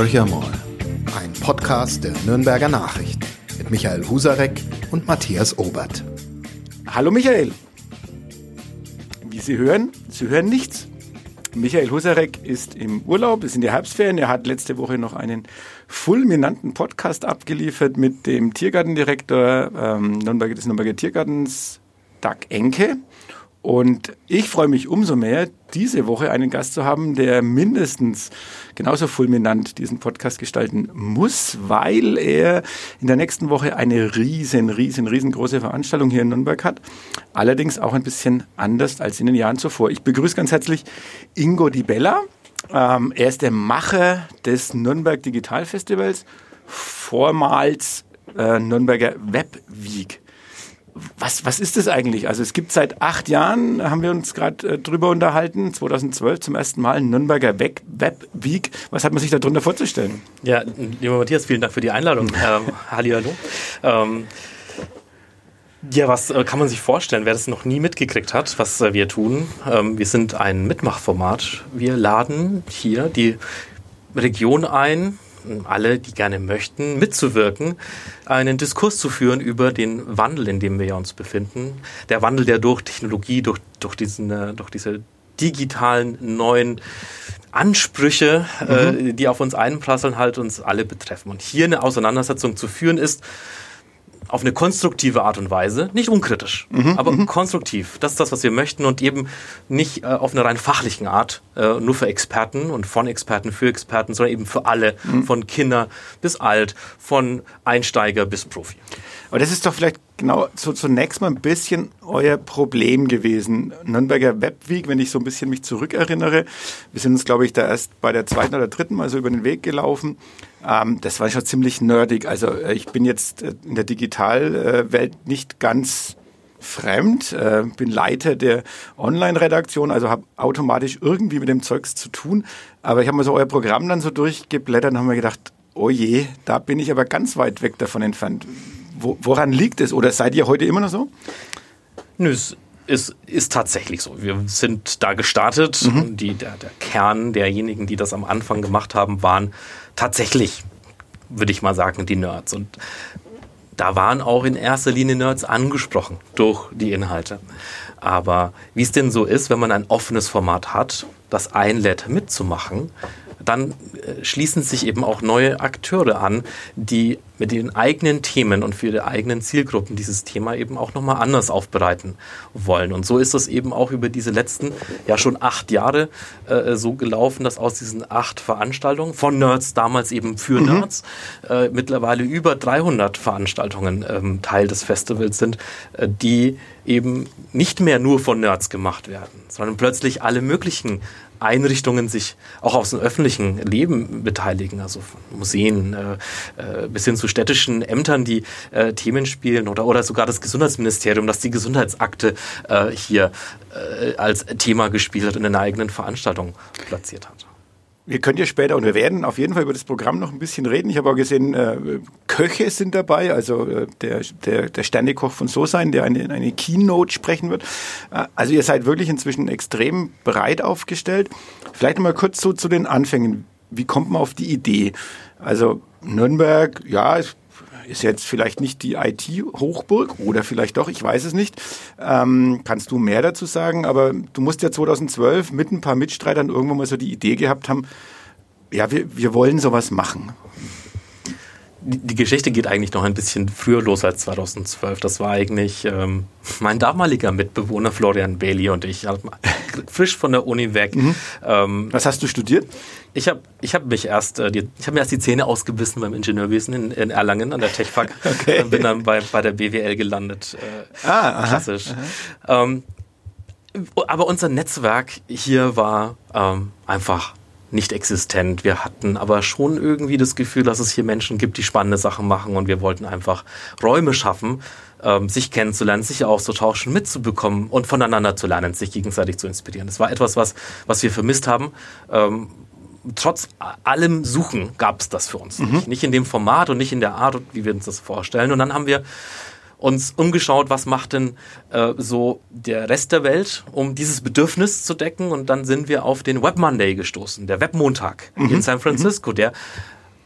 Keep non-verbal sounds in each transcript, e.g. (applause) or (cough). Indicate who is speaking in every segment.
Speaker 1: Horcher mal, ein Podcast der Nürnberger Nachrichten mit Michael Husarek und Matthias Obert.
Speaker 2: Hallo Michael. Wie Sie hören, Sie hören nichts. Michael Husarek ist im Urlaub, ist in der Herbstferien. Er hat letzte Woche noch einen fulminanten Podcast abgeliefert mit dem Tiergartendirektor ähm, des Nürnberger Tiergartens, Doug Enke. Und ich freue mich umso mehr, diese Woche einen Gast zu haben, der mindestens genauso fulminant diesen Podcast gestalten muss, weil er in der nächsten Woche eine riesen, riesen, riesengroße Veranstaltung hier in Nürnberg hat. Allerdings auch ein bisschen anders als in den Jahren zuvor. Ich begrüße ganz herzlich Ingo Di Bella. Ähm, er ist der Macher des Nürnberg Digital Festivals, vormals äh, Nürnberger Web Week was, was ist das eigentlich? Also es gibt seit acht Jahren, haben wir uns gerade äh, drüber unterhalten, 2012 zum ersten Mal Nürnberger Web, Web Week. Was hat man sich darunter vorzustellen?
Speaker 3: Ja, lieber Matthias, vielen Dank für die Einladung. (laughs) ähm, Hallihallo. Ähm, ja, was äh, kann man sich vorstellen, wer das noch nie mitgekriegt hat, was äh, wir tun? Ähm, wir sind ein Mitmachformat. Wir laden hier die Region ein, alle, die gerne möchten, mitzuwirken, einen Diskurs zu führen über den Wandel, in dem wir uns befinden. Der Wandel, der durch Technologie, durch, durch, diesen, äh, durch diese digitalen neuen Ansprüche, äh, mhm. äh, die auf uns einprasseln, halt uns alle betreffen. Und hier eine Auseinandersetzung zu führen ist, auf eine konstruktive Art und Weise, nicht unkritisch, mhm, aber mhm. konstruktiv. Das ist das, was wir möchten und eben nicht äh, auf eine rein fachlichen Art, äh, nur für Experten und von Experten für Experten, sondern eben für alle, mhm. von Kinder bis alt, von Einsteiger bis Profi.
Speaker 2: Aber das ist doch vielleicht genau so zunächst mal ein bisschen euer Problem gewesen. Nürnberger Webweek, wenn ich so ein bisschen mich zurückerinnere, wir sind uns, glaube ich, da erst bei der zweiten oder dritten Mal so über den Weg gelaufen. Ähm, das war schon ziemlich nerdig. Also äh, ich bin jetzt äh, in der Digitalwelt nicht ganz fremd, äh, bin Leiter der Online-Redaktion, also habe automatisch irgendwie mit dem Zeugs zu tun. Aber ich habe mir so euer Programm dann so durchgeblättert und habe mir gedacht, oh je, da bin ich aber ganz weit weg davon entfernt. Wo, woran liegt es? Oder seid ihr heute immer noch so?
Speaker 3: Nö, es ist, ist tatsächlich so. Wir sind da gestartet. Mhm. Die, der, der Kern derjenigen, die das am Anfang gemacht haben, waren tatsächlich, würde ich mal sagen, die Nerds. Und da waren auch in erster Linie Nerds angesprochen durch die Inhalte. Aber wie es denn so ist, wenn man ein offenes Format hat, das einlädt mitzumachen, dann äh, schließen sich eben auch neue Akteure an, die mit den eigenen Themen und für ihre eigenen Zielgruppen dieses Thema eben auch nochmal anders aufbereiten wollen. Und so ist es eben auch über diese letzten, ja schon acht Jahre äh, so gelaufen, dass aus diesen acht Veranstaltungen von Nerds, damals eben für mhm. Nerds, äh, mittlerweile über 300 Veranstaltungen ähm, Teil des Festivals sind, äh, die eben nicht mehr nur von Nerds gemacht werden, sondern plötzlich alle möglichen Einrichtungen sich auch aus dem öffentlichen Leben beteiligen, also Museen äh, äh, bis hin zu städtischen Ämtern, die äh, Themen spielen oder, oder sogar das Gesundheitsministerium, das die Gesundheitsakte äh, hier äh, als Thema gespielt hat und in einer eigenen Veranstaltung platziert hat.
Speaker 2: Wir können ja später und wir werden auf jeden Fall über das Programm noch ein bisschen reden. Ich habe auch gesehen, äh, Köche sind dabei, also äh, der, der, der Sternekoch von So sein, der eine, eine Keynote sprechen wird. Äh, also ihr seid wirklich inzwischen extrem breit aufgestellt. Vielleicht mal kurz so zu den Anfängen. Wie kommt man auf die Idee? Also Nürnberg, ja, ist jetzt vielleicht nicht die IT-Hochburg oder vielleicht doch, ich weiß es nicht. Ähm, kannst du mehr dazu sagen? Aber du musst ja 2012 mit ein paar Mitstreitern irgendwann mal so die Idee gehabt haben, ja, wir, wir wollen sowas machen
Speaker 3: die Geschichte geht eigentlich noch ein bisschen früher los als 2012. Das war eigentlich ähm, mein damaliger Mitbewohner Florian Bailey und ich, (laughs) frisch von der Uni weg. Mhm.
Speaker 2: Ähm, Was hast du studiert?
Speaker 3: Ich habe ich hab mich erst, äh, die, ich habe mir erst die Zähne ausgebissen beim Ingenieurwesen in, in Erlangen an der TechFAC (laughs) okay. und bin dann bei, bei der BWL gelandet. Äh, ah, klassisch. Aha. Ähm, aber unser Netzwerk hier war ähm, einfach nicht existent. Wir hatten aber schon irgendwie das Gefühl, dass es hier Menschen gibt, die spannende Sachen machen und wir wollten einfach Räume schaffen, ähm, sich kennenzulernen, sich auszutauschen, mitzubekommen und voneinander zu lernen, sich gegenseitig zu inspirieren. Das war etwas, was, was wir vermisst haben. Ähm, trotz allem Suchen gab es das für uns. Mhm. Nicht in dem Format und nicht in der Art, wie wir uns das vorstellen. Und dann haben wir uns umgeschaut, was macht denn äh, so der Rest der Welt, um dieses Bedürfnis zu decken. Und dann sind wir auf den Web Monday gestoßen, der Webmontag mhm. in San Francisco, der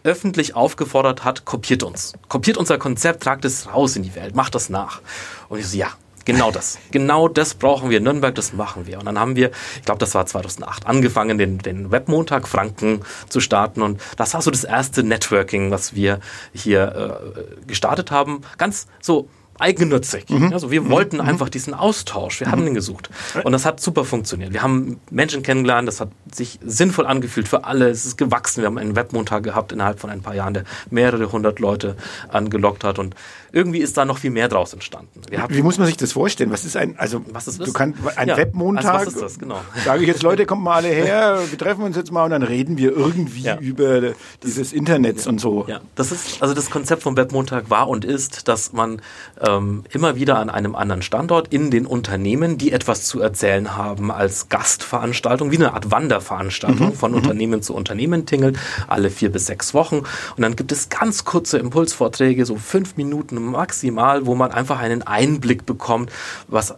Speaker 3: öffentlich aufgefordert hat, kopiert uns. Kopiert unser Konzept, tragt es raus in die Welt, macht das nach. Und ich so, ja, Genau das. (laughs) Genau das brauchen wir in Nürnberg, das machen wir. Und dann haben wir, ich glaube, das war 2008, angefangen, den, den Webmontag Franken zu starten. Und das war so das erste Networking, was wir hier äh, gestartet haben. Ganz so eigennützig. Mhm. Also wir mhm. wollten mhm. einfach diesen Austausch. Wir mhm. haben den gesucht. Und das hat super funktioniert. Wir haben Menschen kennengelernt, das hat sich sinnvoll angefühlt für alle. Es ist gewachsen. Wir haben einen Webmontag gehabt innerhalb von ein paar Jahren, der mehrere hundert Leute angelockt hat. Und irgendwie ist da noch viel mehr draus entstanden.
Speaker 2: Wie muss man sich das vorstellen? Was ist ein, also
Speaker 3: was ist
Speaker 2: du kannst ein ja, Webmontag? Also was ist das? Genau. (laughs) Sage ich jetzt, Leute, kommt mal alle her, wir treffen uns jetzt mal und dann reden wir irgendwie ja. über dieses Internet und so.
Speaker 3: Ja, das ist also das Konzept vom Webmontag war und ist, dass man ähm, immer wieder an einem anderen Standort in den Unternehmen, die etwas zu erzählen haben, als Gastveranstaltung, wie eine Art Wanderveranstaltung mhm. von mhm. Unternehmen zu Unternehmen tingelt, alle vier bis sechs Wochen. Und dann gibt es ganz kurze Impulsvorträge, so fünf Minuten maximal, wo man einfach einen Einblick bekommt, was äh,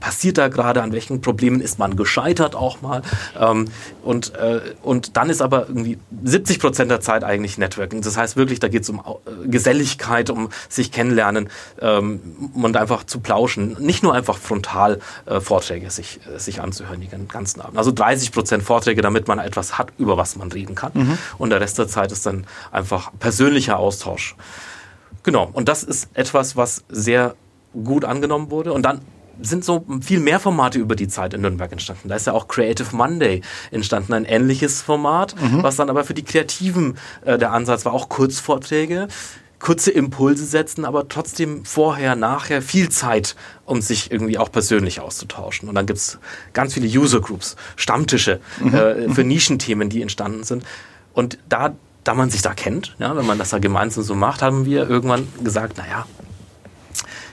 Speaker 3: passiert da gerade, an welchen Problemen ist man gescheitert auch mal. Ähm, und, äh, und dann ist aber irgendwie 70 Prozent der Zeit eigentlich Networking. Das heißt wirklich, da geht es um äh, Geselligkeit, um sich kennenlernen ähm, und einfach zu plauschen. Nicht nur einfach frontal äh, Vorträge sich, äh, sich anzuhören, den ganzen Abend. Also 30 Prozent Vorträge, damit man etwas hat, über was man reden kann. Mhm. Und der Rest der Zeit ist dann einfach persönlicher Austausch. Genau, und das ist etwas, was sehr gut angenommen wurde. Und dann sind so viel mehr Formate über die Zeit in Nürnberg entstanden. Da ist ja auch Creative Monday entstanden, ein ähnliches Format, mhm. was dann aber für die Kreativen äh, der Ansatz war, auch Kurzvorträge, kurze Impulse setzen, aber trotzdem vorher, nachher viel Zeit, um sich irgendwie auch persönlich auszutauschen. Und dann gibt's ganz viele User Groups, Stammtische mhm. äh, für mhm. Nischenthemen, die entstanden sind. Und da da man sich da kennt, ja, wenn man das da gemeinsam so macht, haben wir irgendwann gesagt, naja,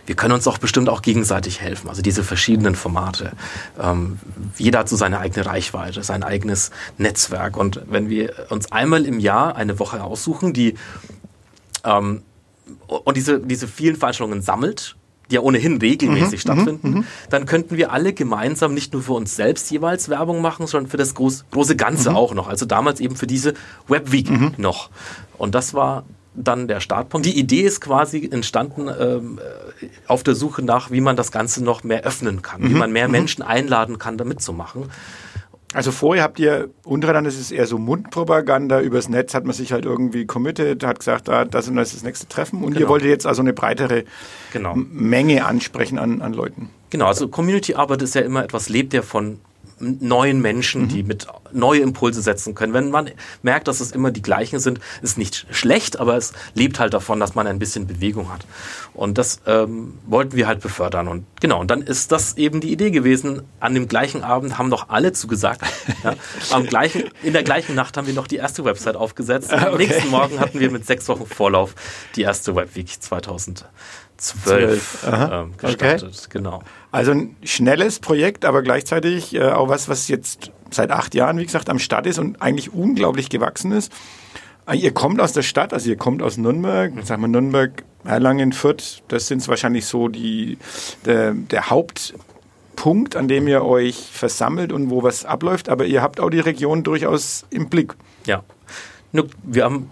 Speaker 3: wir können uns doch bestimmt auch gegenseitig helfen. Also diese verschiedenen Formate. Ähm, jeder hat so seine eigene Reichweite, sein eigenes Netzwerk. Und wenn wir uns einmal im Jahr eine Woche aussuchen, die ähm, und diese, diese vielen Veranstaltungen sammelt die ja ohnehin regelmäßig mhm, stattfinden, mhm, dann könnten wir alle gemeinsam nicht nur für uns selbst jeweils Werbung machen, sondern für das groß, große Ganze mhm. auch noch. Also damals eben für diese Webweek mhm. noch. Und das war dann der Startpunkt. Die Idee ist quasi entstanden ähm, auf der Suche nach, wie man das Ganze noch mehr öffnen kann, wie mhm. man mehr mhm. Menschen einladen kann, da mitzumachen.
Speaker 2: Also vorher habt ihr untereinander, das ist eher so Mundpropaganda, übers Netz hat man sich halt irgendwie committed, hat gesagt, ah, das und das ist das nächste Treffen und genau. ihr wolltet jetzt also eine breitere genau. Menge ansprechen an, an Leuten.
Speaker 3: Genau, also Community-Arbeit ist ja immer etwas, lebt ja von neuen Menschen, mhm. die mit neue Impulse setzen können. Wenn man merkt, dass es immer die gleichen sind, ist nicht schlecht, aber es lebt halt davon, dass man ein bisschen Bewegung hat. Und das ähm, wollten wir halt befördern. Und genau, und dann ist das eben die Idee gewesen. An dem gleichen Abend haben doch alle zugesagt. (laughs) ja. Am gleichen, in der gleichen Nacht haben wir noch die erste Website aufgesetzt. Am okay. nächsten Morgen hatten wir mit sechs Wochen Vorlauf die erste Webweek 2000 zwölf ähm, gestartet. Okay. Genau.
Speaker 2: Also ein schnelles Projekt, aber gleichzeitig äh, auch was, was jetzt seit acht Jahren, wie gesagt, am Start ist und eigentlich unglaublich gewachsen ist. Äh, ihr kommt aus der Stadt, also ihr kommt aus Nürnberg, sagen wir Nürnberg, Erlangen, Fürth, das sind wahrscheinlich so die, der, der Hauptpunkt, an dem ihr euch versammelt und wo was abläuft, aber ihr habt auch die Region durchaus im Blick.
Speaker 3: Ja. Wir haben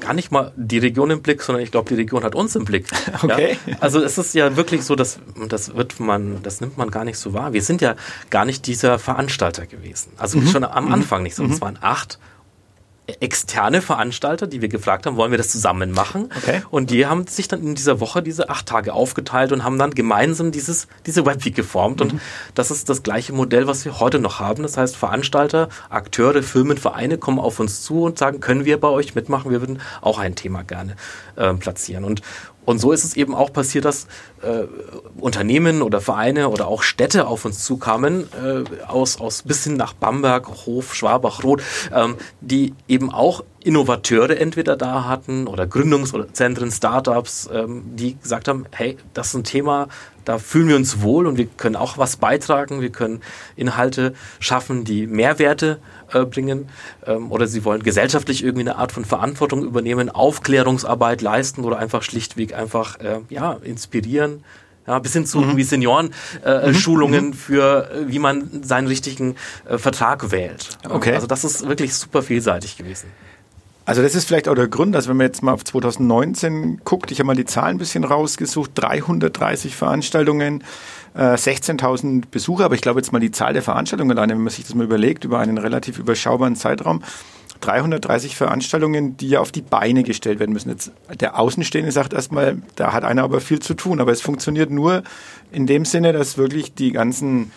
Speaker 3: gar nicht mal die Region im Blick, sondern ich glaube, die Region hat uns im Blick. (laughs) Okay. Ja? Also es ist ja wirklich so, dass das wird man, das nimmt man gar nicht so wahr. Wir sind ja gar nicht dieser Veranstalter gewesen. Also mhm. schon am Anfang nicht, mhm. es waren acht externe Veranstalter, die wir gefragt haben, wollen wir das zusammen machen? Okay. Und die haben sich dann in dieser Woche diese acht Tage aufgeteilt und haben dann gemeinsam dieses, diese Webweek geformt. Mhm. Und das ist das gleiche Modell, was wir heute noch haben. Das heißt, Veranstalter, Akteure, Firmen, Vereine kommen auf uns zu und sagen, können wir bei euch mitmachen? Wir würden auch ein Thema gerne äh, platzieren. Und, und so ist es eben auch passiert, dass äh, Unternehmen oder Vereine oder auch Städte auf uns zukamen, äh, aus, aus bis hin nach Bamberg, Hof, Schwabach, Roth, ähm, die eben auch Innovateure entweder da hatten oder Gründungszentren, Startups, ähm, die gesagt haben, hey, das ist ein Thema, da fühlen wir uns wohl und wir können auch was beitragen, wir können Inhalte schaffen, die Mehrwerte bringen ähm, oder sie wollen gesellschaftlich irgendwie eine Art von Verantwortung übernehmen, Aufklärungsarbeit leisten oder einfach schlichtweg einfach äh, ja, inspirieren, ja, bis hin zu mhm. wie Senioren-Schulungen äh, mhm. für, äh, wie man seinen richtigen äh, Vertrag wählt.
Speaker 2: Okay.
Speaker 3: Also das ist wirklich super vielseitig gewesen.
Speaker 2: Also das ist vielleicht auch der Grund, dass wenn man jetzt mal auf 2019 guckt, ich habe mal die Zahlen ein bisschen rausgesucht, 330 Veranstaltungen, äh, 16.000 Besucher, aber ich glaube jetzt mal die Zahl der Veranstaltungen alleine, wenn man sich das mal überlegt, über einen relativ überschaubaren Zeitraum, 330 Veranstaltungen, die ja auf die Beine gestellt werden müssen. Jetzt, der Außenstehende sagt erstmal, da hat einer aber viel zu tun, aber es funktioniert nur in dem Sinne, dass wirklich die ganzen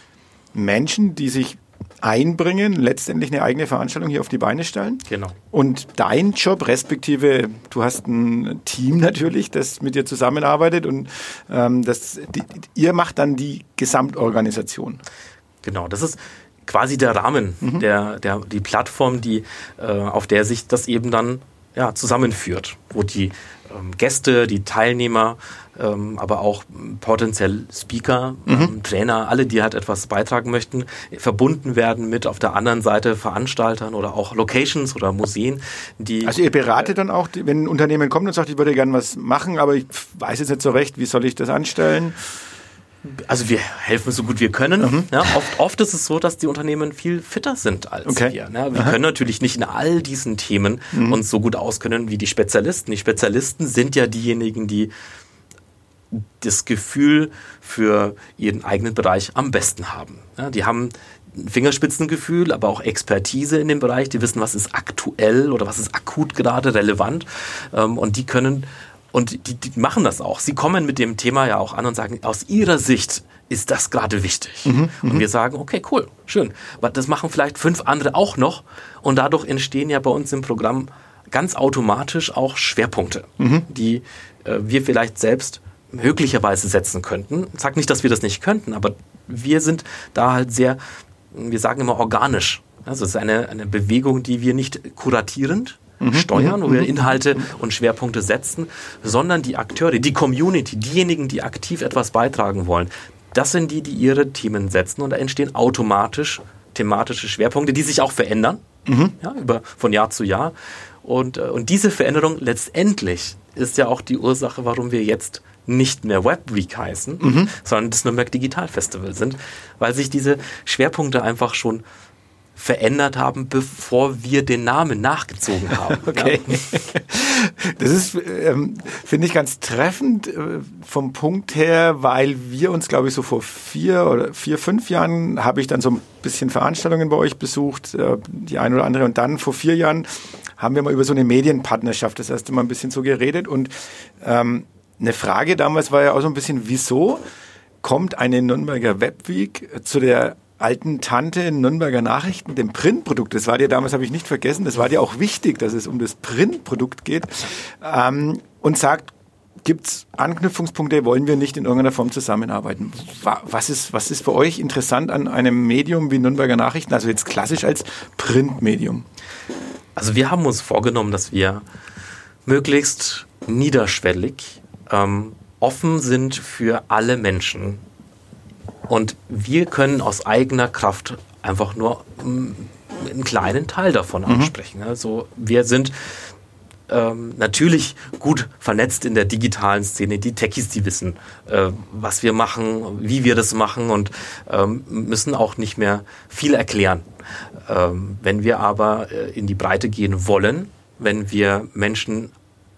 Speaker 2: Menschen, die sich einbringen, letztendlich eine eigene Veranstaltung hier auf die Beine stellen.
Speaker 3: Genau.
Speaker 2: Und dein Job, respektive, du hast ein Team natürlich, das mit dir zusammenarbeitet und ähm, das, die, ihr macht dann die Gesamtorganisation.
Speaker 3: Genau, das ist quasi der Rahmen, mhm. der, der, die Plattform, die, äh, auf der sich das eben dann ja, zusammenführt, wo die ähm, Gäste, die Teilnehmer, ähm, aber auch potenziell Speaker, mhm. ähm, Trainer, alle, die halt etwas beitragen möchten, verbunden werden mit auf der anderen Seite Veranstaltern oder auch Locations oder Museen, die.
Speaker 2: Also ihr beratet dann auch, wenn ein Unternehmen kommt und sagt, ich würde gerne was machen, aber ich weiß jetzt nicht so recht, wie soll ich das anstellen?
Speaker 3: Also wir helfen so gut wir können. Mhm. Ja, oft, oft ist es so, dass die Unternehmen viel fitter sind als okay. wir. Ne? Wir Aha. können natürlich nicht in all diesen Themen mhm. uns so gut auskennen wie die Spezialisten. Die Spezialisten sind ja diejenigen, die das Gefühl für ihren eigenen Bereich am besten haben. Ja, die haben Fingerspitzengefühl, aber auch Expertise in dem Bereich. Die wissen, was ist aktuell oder was ist akut gerade relevant. Ähm, und die können und die, die machen das auch. Sie kommen mit dem Thema ja auch an und sagen, aus ihrer Sicht ist das gerade wichtig. Mhm, und mhm. wir sagen, okay, cool, schön. Aber das machen vielleicht fünf andere auch noch. Und dadurch entstehen ja bei uns im Programm ganz automatisch auch Schwerpunkte, mhm. die äh, wir vielleicht selbst möglicherweise setzen könnten. Ich sage nicht, dass wir das nicht könnten, aber wir sind da halt sehr, wir sagen immer organisch. Also es ist eine, eine Bewegung, die wir nicht kuratierend mhm. steuern, wo wir mhm. Inhalte und Schwerpunkte setzen, sondern die Akteure, die Community, diejenigen, die aktiv etwas beitragen wollen, das sind die, die ihre Themen setzen und da entstehen automatisch thematische Schwerpunkte, die sich auch verändern, mhm. ja, über, von Jahr zu Jahr. Und, äh, und diese Veränderung letztendlich ist ja auch die Ursache, warum wir jetzt nicht mehr Web Week heißen, mhm. sondern das Nürnberg Digital Festival sind, weil sich diese Schwerpunkte einfach schon verändert haben, bevor wir den Namen nachgezogen haben. (laughs)
Speaker 2: okay. Das ist, ähm, finde ich, ganz treffend äh, vom Punkt her, weil wir uns, glaube ich, so vor vier oder vier, fünf Jahren habe ich dann so ein bisschen Veranstaltungen bei euch besucht, äh, die eine oder andere. Und dann vor vier Jahren haben wir mal über so eine Medienpartnerschaft das erste Mal ein bisschen so geredet. Und ähm, eine Frage damals war ja auch so ein bisschen, wieso kommt eine Nürnberger Webweek zu der alten Tante Nürnberger Nachrichten, dem Printprodukt. Das war dir damals, habe ich nicht vergessen, das war dir auch wichtig, dass es um das Printprodukt geht. Ähm, und sagt, gibt es Anknüpfungspunkte, wollen wir nicht in irgendeiner Form zusammenarbeiten? Was ist, was ist für euch interessant an einem Medium wie Nürnberger Nachrichten, also jetzt klassisch als Printmedium?
Speaker 3: Also wir haben uns vorgenommen, dass wir möglichst niederschwellig ähm, offen sind für alle Menschen und wir können aus eigener Kraft einfach nur mm, einen kleinen Teil davon mhm. ansprechen. Also wir sind ähm, natürlich gut vernetzt in der digitalen Szene. Die Techies, die wissen, äh, was wir machen, wie wir das machen und ähm, müssen auch nicht mehr viel erklären. Ähm, wenn wir aber äh, in die Breite gehen wollen, wenn wir Menschen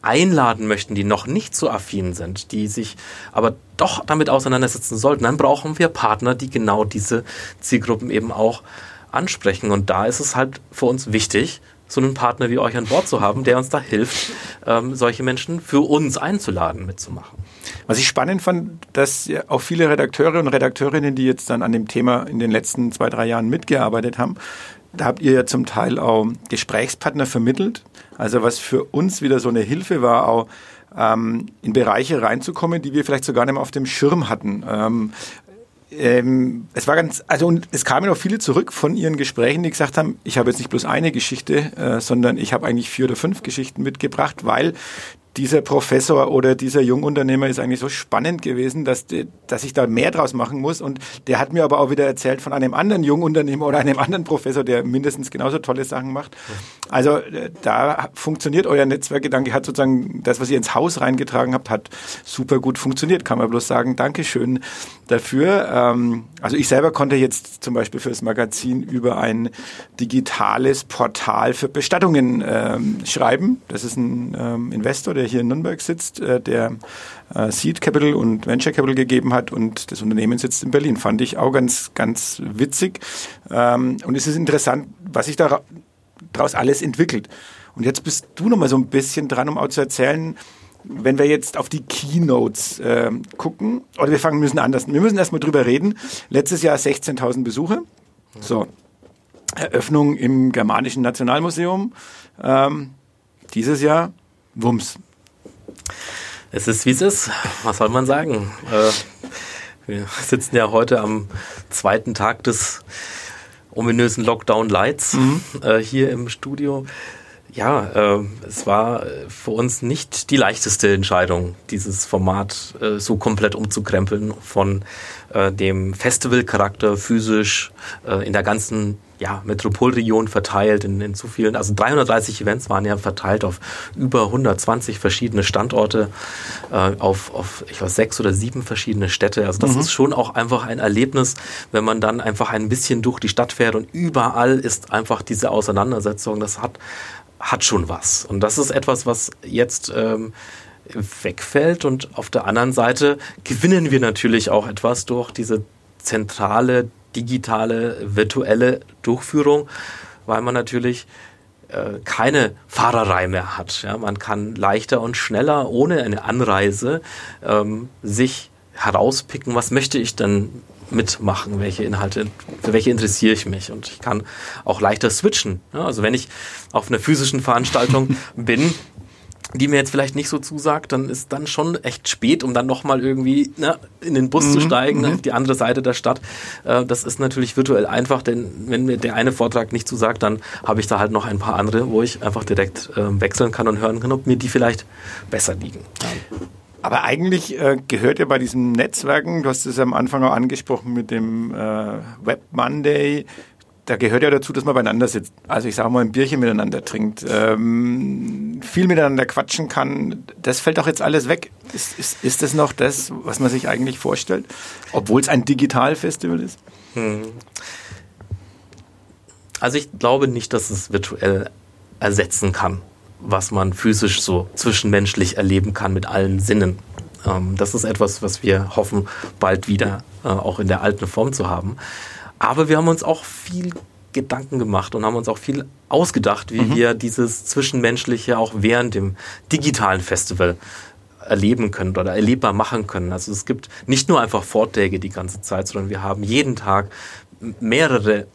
Speaker 3: einladen möchten, die noch nicht so affin sind, die sich aber doch damit auseinandersetzen sollten, dann brauchen wir Partner, die genau diese Zielgruppen eben auch ansprechen. Und da ist es halt für uns wichtig, so einen Partner wie euch an Bord zu haben, der uns da hilft, ähm, solche Menschen für uns einzuladen, mitzumachen.
Speaker 2: Was ich spannend fand, dass auch viele Redakteure und Redakteurinnen, die jetzt dann an dem Thema in den letzten zwei, drei Jahren mitgearbeitet haben, da habt ihr ja zum Teil auch Gesprächspartner vermittelt. Also was für uns wieder so eine Hilfe war, auch ähm, in Bereiche reinzukommen, die wir vielleicht sogar nicht mehr auf dem Schirm hatten. Ähm, ähm, es war ganz, also und es kamen auch viele zurück von ihren Gesprächen, die gesagt haben, ich habe jetzt nicht bloß eine Geschichte, äh, sondern ich habe eigentlich vier oder fünf Geschichten mitgebracht, weil dieser Professor oder dieser Jungunternehmer ist eigentlich so spannend gewesen, dass, dass ich da mehr draus machen muss. Und der hat mir aber auch wieder erzählt von einem anderen Jungunternehmer oder einem anderen Professor, der mindestens genauso tolle Sachen macht. Also äh, da funktioniert euer Netzwerkgedanke, hat sozusagen das, was ihr ins Haus reingetragen habt, hat super gut funktioniert. Kann man bloß sagen, Dankeschön dafür. Ähm, also ich selber konnte jetzt zum Beispiel für das Magazin über ein digitales Portal für Bestattungen ähm, schreiben. Das ist ein ähm, Investor, der hier in Nürnberg sitzt, äh, der äh, Seed Capital und Venture Capital gegeben hat und das Unternehmen sitzt in Berlin. Fand ich auch ganz, ganz witzig. Ähm, und es ist interessant, was sich daraus alles entwickelt. Und jetzt bist du noch mal so ein bisschen dran, um auch zu erzählen, wenn wir jetzt auf die Keynotes äh, gucken, oder wir fangen müssen anders. Wir müssen erstmal drüber reden. Letztes Jahr 16.000 Besuche. So. Eröffnung im Germanischen Nationalmuseum. Ähm, dieses Jahr Wumms.
Speaker 3: Es ist, wie es ist. Was soll man sagen? Äh, wir sitzen ja heute am zweiten Tag des ominösen Lockdown Lights mhm. äh, hier im Studio. Ja, äh, es war für uns nicht die leichteste Entscheidung, dieses Format äh, so komplett umzukrempeln von äh, dem Festivalcharakter physisch äh, in der ganzen ja, Metropolregion verteilt in, in zu vielen, also 330 Events waren ja verteilt auf über 120 verschiedene Standorte, äh, auf, auf ich weiß, sechs oder sieben verschiedene Städte. Also das mhm. ist schon auch einfach ein Erlebnis, wenn man dann einfach ein bisschen durch die Stadt fährt und überall ist einfach diese Auseinandersetzung. Das hat hat schon was. Und das ist etwas, was jetzt ähm, wegfällt. Und auf der anderen Seite gewinnen wir natürlich auch etwas durch diese zentrale, digitale, virtuelle Durchführung, weil man natürlich äh, keine Fahrerei mehr hat. Ja, man kann leichter und schneller ohne eine Anreise ähm, sich herauspicken, was möchte ich denn mitmachen, welche Inhalte, für welche interessiere ich mich. Und ich kann auch leichter switchen. Ja, also wenn ich auf einer physischen Veranstaltung (laughs) bin, die mir jetzt vielleicht nicht so zusagt, dann ist dann schon echt spät, um dann nochmal irgendwie ne, in den Bus mhm, zu steigen, mhm. auf die andere Seite der Stadt. Äh, das ist natürlich virtuell einfach, denn wenn mir der eine Vortrag nicht zusagt, dann habe ich da halt noch ein paar andere, wo ich einfach direkt äh, wechseln kann und hören kann, ob mir die vielleicht besser liegen. Ja.
Speaker 2: Aber eigentlich äh, gehört ja bei diesen Netzwerken, du hast es ja am Anfang auch angesprochen mit dem äh, Web Monday, da gehört ja dazu, dass man beieinander sitzt. Also ich sage mal, ein Bierchen miteinander trinkt, ähm, viel miteinander quatschen kann. Das fällt doch jetzt alles weg. Ist, ist, ist das noch das, was man sich eigentlich vorstellt? Obwohl es ein Digitalfestival ist? Hm.
Speaker 3: Also ich glaube nicht, dass es virtuell ersetzen kann was man physisch so zwischenmenschlich erleben kann mit allen Sinnen. Ähm, das ist etwas, was wir hoffen, bald wieder äh, auch in der alten Form zu haben. Aber wir haben uns auch viel Gedanken gemacht und haben uns auch viel ausgedacht, wie mhm. wir dieses Zwischenmenschliche auch während dem digitalen Festival erleben können oder erlebbar machen können. Also es gibt nicht nur einfach Vorträge die ganze Zeit, sondern wir haben jeden Tag mehrere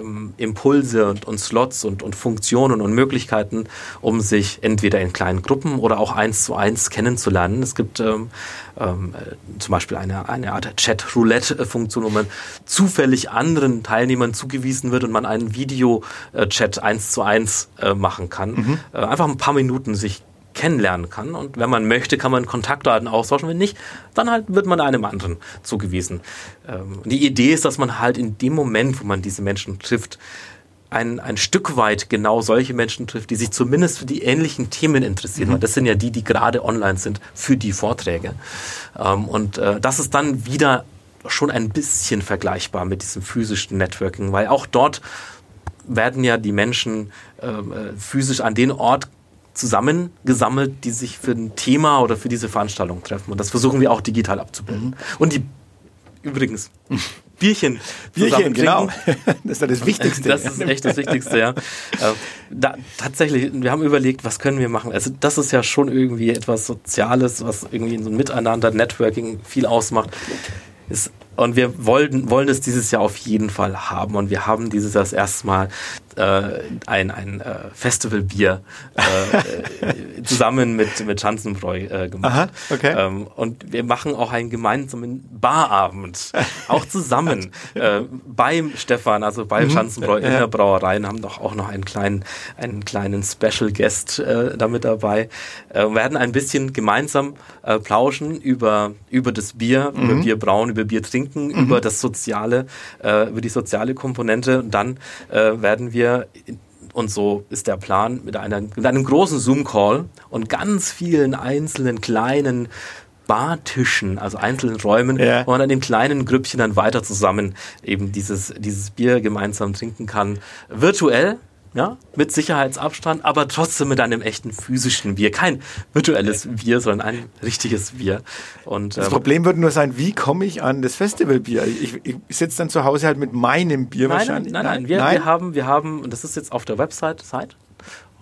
Speaker 3: ähm, Impulse und, und Slots und, und Funktionen und Möglichkeiten, um sich entweder in kleinen Gruppen oder auch eins zu eins kennenzulernen. Es gibt ähm, ähm, zum Beispiel eine, eine Art Chat-Roulette-Funktion, wo man zufällig anderen Teilnehmern zugewiesen wird und man einen Video-Chat eins zu eins äh, machen kann. Mhm. Äh, einfach ein paar Minuten sich kennenlernen kann. Und wenn man möchte, kann man Kontaktdaten austauschen. Wenn nicht, dann halt wird man einem anderen zugewiesen. Ähm, die Idee ist, dass man halt in dem Moment, wo man diese Menschen trifft, ein, ein Stück weit genau solche Menschen trifft, die sich zumindest für die ähnlichen Themen interessieren. Mhm. Weil das sind ja die, die gerade online sind für die Vorträge. Ähm, und äh, das ist dann wieder schon ein bisschen vergleichbar mit diesem physischen Networking, weil auch dort werden ja die Menschen ähm, äh, physisch an den Ort zusammengesammelt, die sich für ein Thema oder für diese Veranstaltung treffen. Und das versuchen wir auch digital abzubilden. Mhm. Und die übrigens (laughs) Bierchen.
Speaker 2: Bierchen, genau. (laughs) Das ist ja das Wichtigste.
Speaker 3: Das ist echt das Wichtigste, ja. (laughs) Äh, da, tatsächlich, wir haben überlegt, was können wir machen. Also das ist ja schon irgendwie etwas Soziales, was irgendwie in so einem Miteinander, Networking viel ausmacht. Ist, und wir wollen, wollen es dieses Jahr auf jeden Fall haben. Und wir haben dieses Jahr das erste Mal äh, ein, ein äh, Festivalbier äh, (laughs) zusammen mit, mit Schanzenbräu äh, gemacht. Aha, okay. Ähm, und wir machen auch einen gemeinsamen Barabend, auch zusammen (laughs) äh, beim Stefan, also bei mhm. Schanzenbräu in der Brauerei und haben doch auch noch einen kleinen, einen kleinen Special Guest äh, damit dabei. Äh, werden ein bisschen gemeinsam plauschen über, über das Bier, mhm. über Bier brauen, über Bier trinken, mhm. über das soziale, über die soziale Komponente. Und dann werden wir wir, und so ist der Plan, mit, einer, mit einem großen Zoom-Call und ganz vielen einzelnen kleinen Bartischen, also einzelnen Räumen, ja. wo man an dem kleinen Grüppchen dann weiter zusammen eben dieses, dieses Bier gemeinsam trinken kann. Virtuell, ja, mit Sicherheitsabstand, aber trotzdem mit einem echten physischen Bier. Kein virtuelles Bier, sondern ein richtiges Bier.
Speaker 2: Und, das ähm, Problem wird nur sein, wie komme ich an das Festivalbier? Ich, ich, sitze dann zu Hause halt mit meinem Bier
Speaker 3: nein,
Speaker 2: wahrscheinlich.
Speaker 3: Nein, nein, nein. Wir, nein. wir haben, wir haben, und das ist jetzt auf der Website, Site,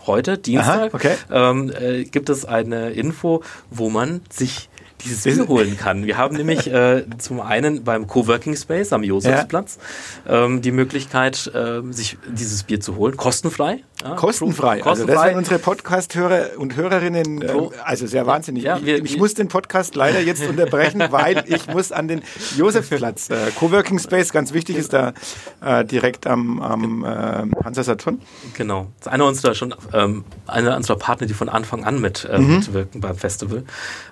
Speaker 3: heute, Dienstag, Aha, okay. ähm, äh, gibt es eine Info, wo man sich dieses Bier holen kann. Wir haben nämlich (laughs) äh, zum einen beim Coworking Space am Josefsplatz ja. ähm, die Möglichkeit, äh, sich dieses Bier zu holen, kostenfrei.
Speaker 2: Ja, kostenfrei. kostenfrei. Also das sind unsere Podcast-Hörer und Hörerinnen, äh, also sehr wahnsinnig. Ja, wir, ich, ich muss den Podcast leider jetzt unterbrechen, (laughs) weil ich muss an den Josefsplatz. Äh, Coworking Space, ganz wichtig, ist da äh, direkt am, am äh, Hansa Saturn.
Speaker 3: Genau. Das ist einer unserer schon ähm, einer unserer Partner, die von Anfang an mit äh, mhm. mitwirken beim Festival.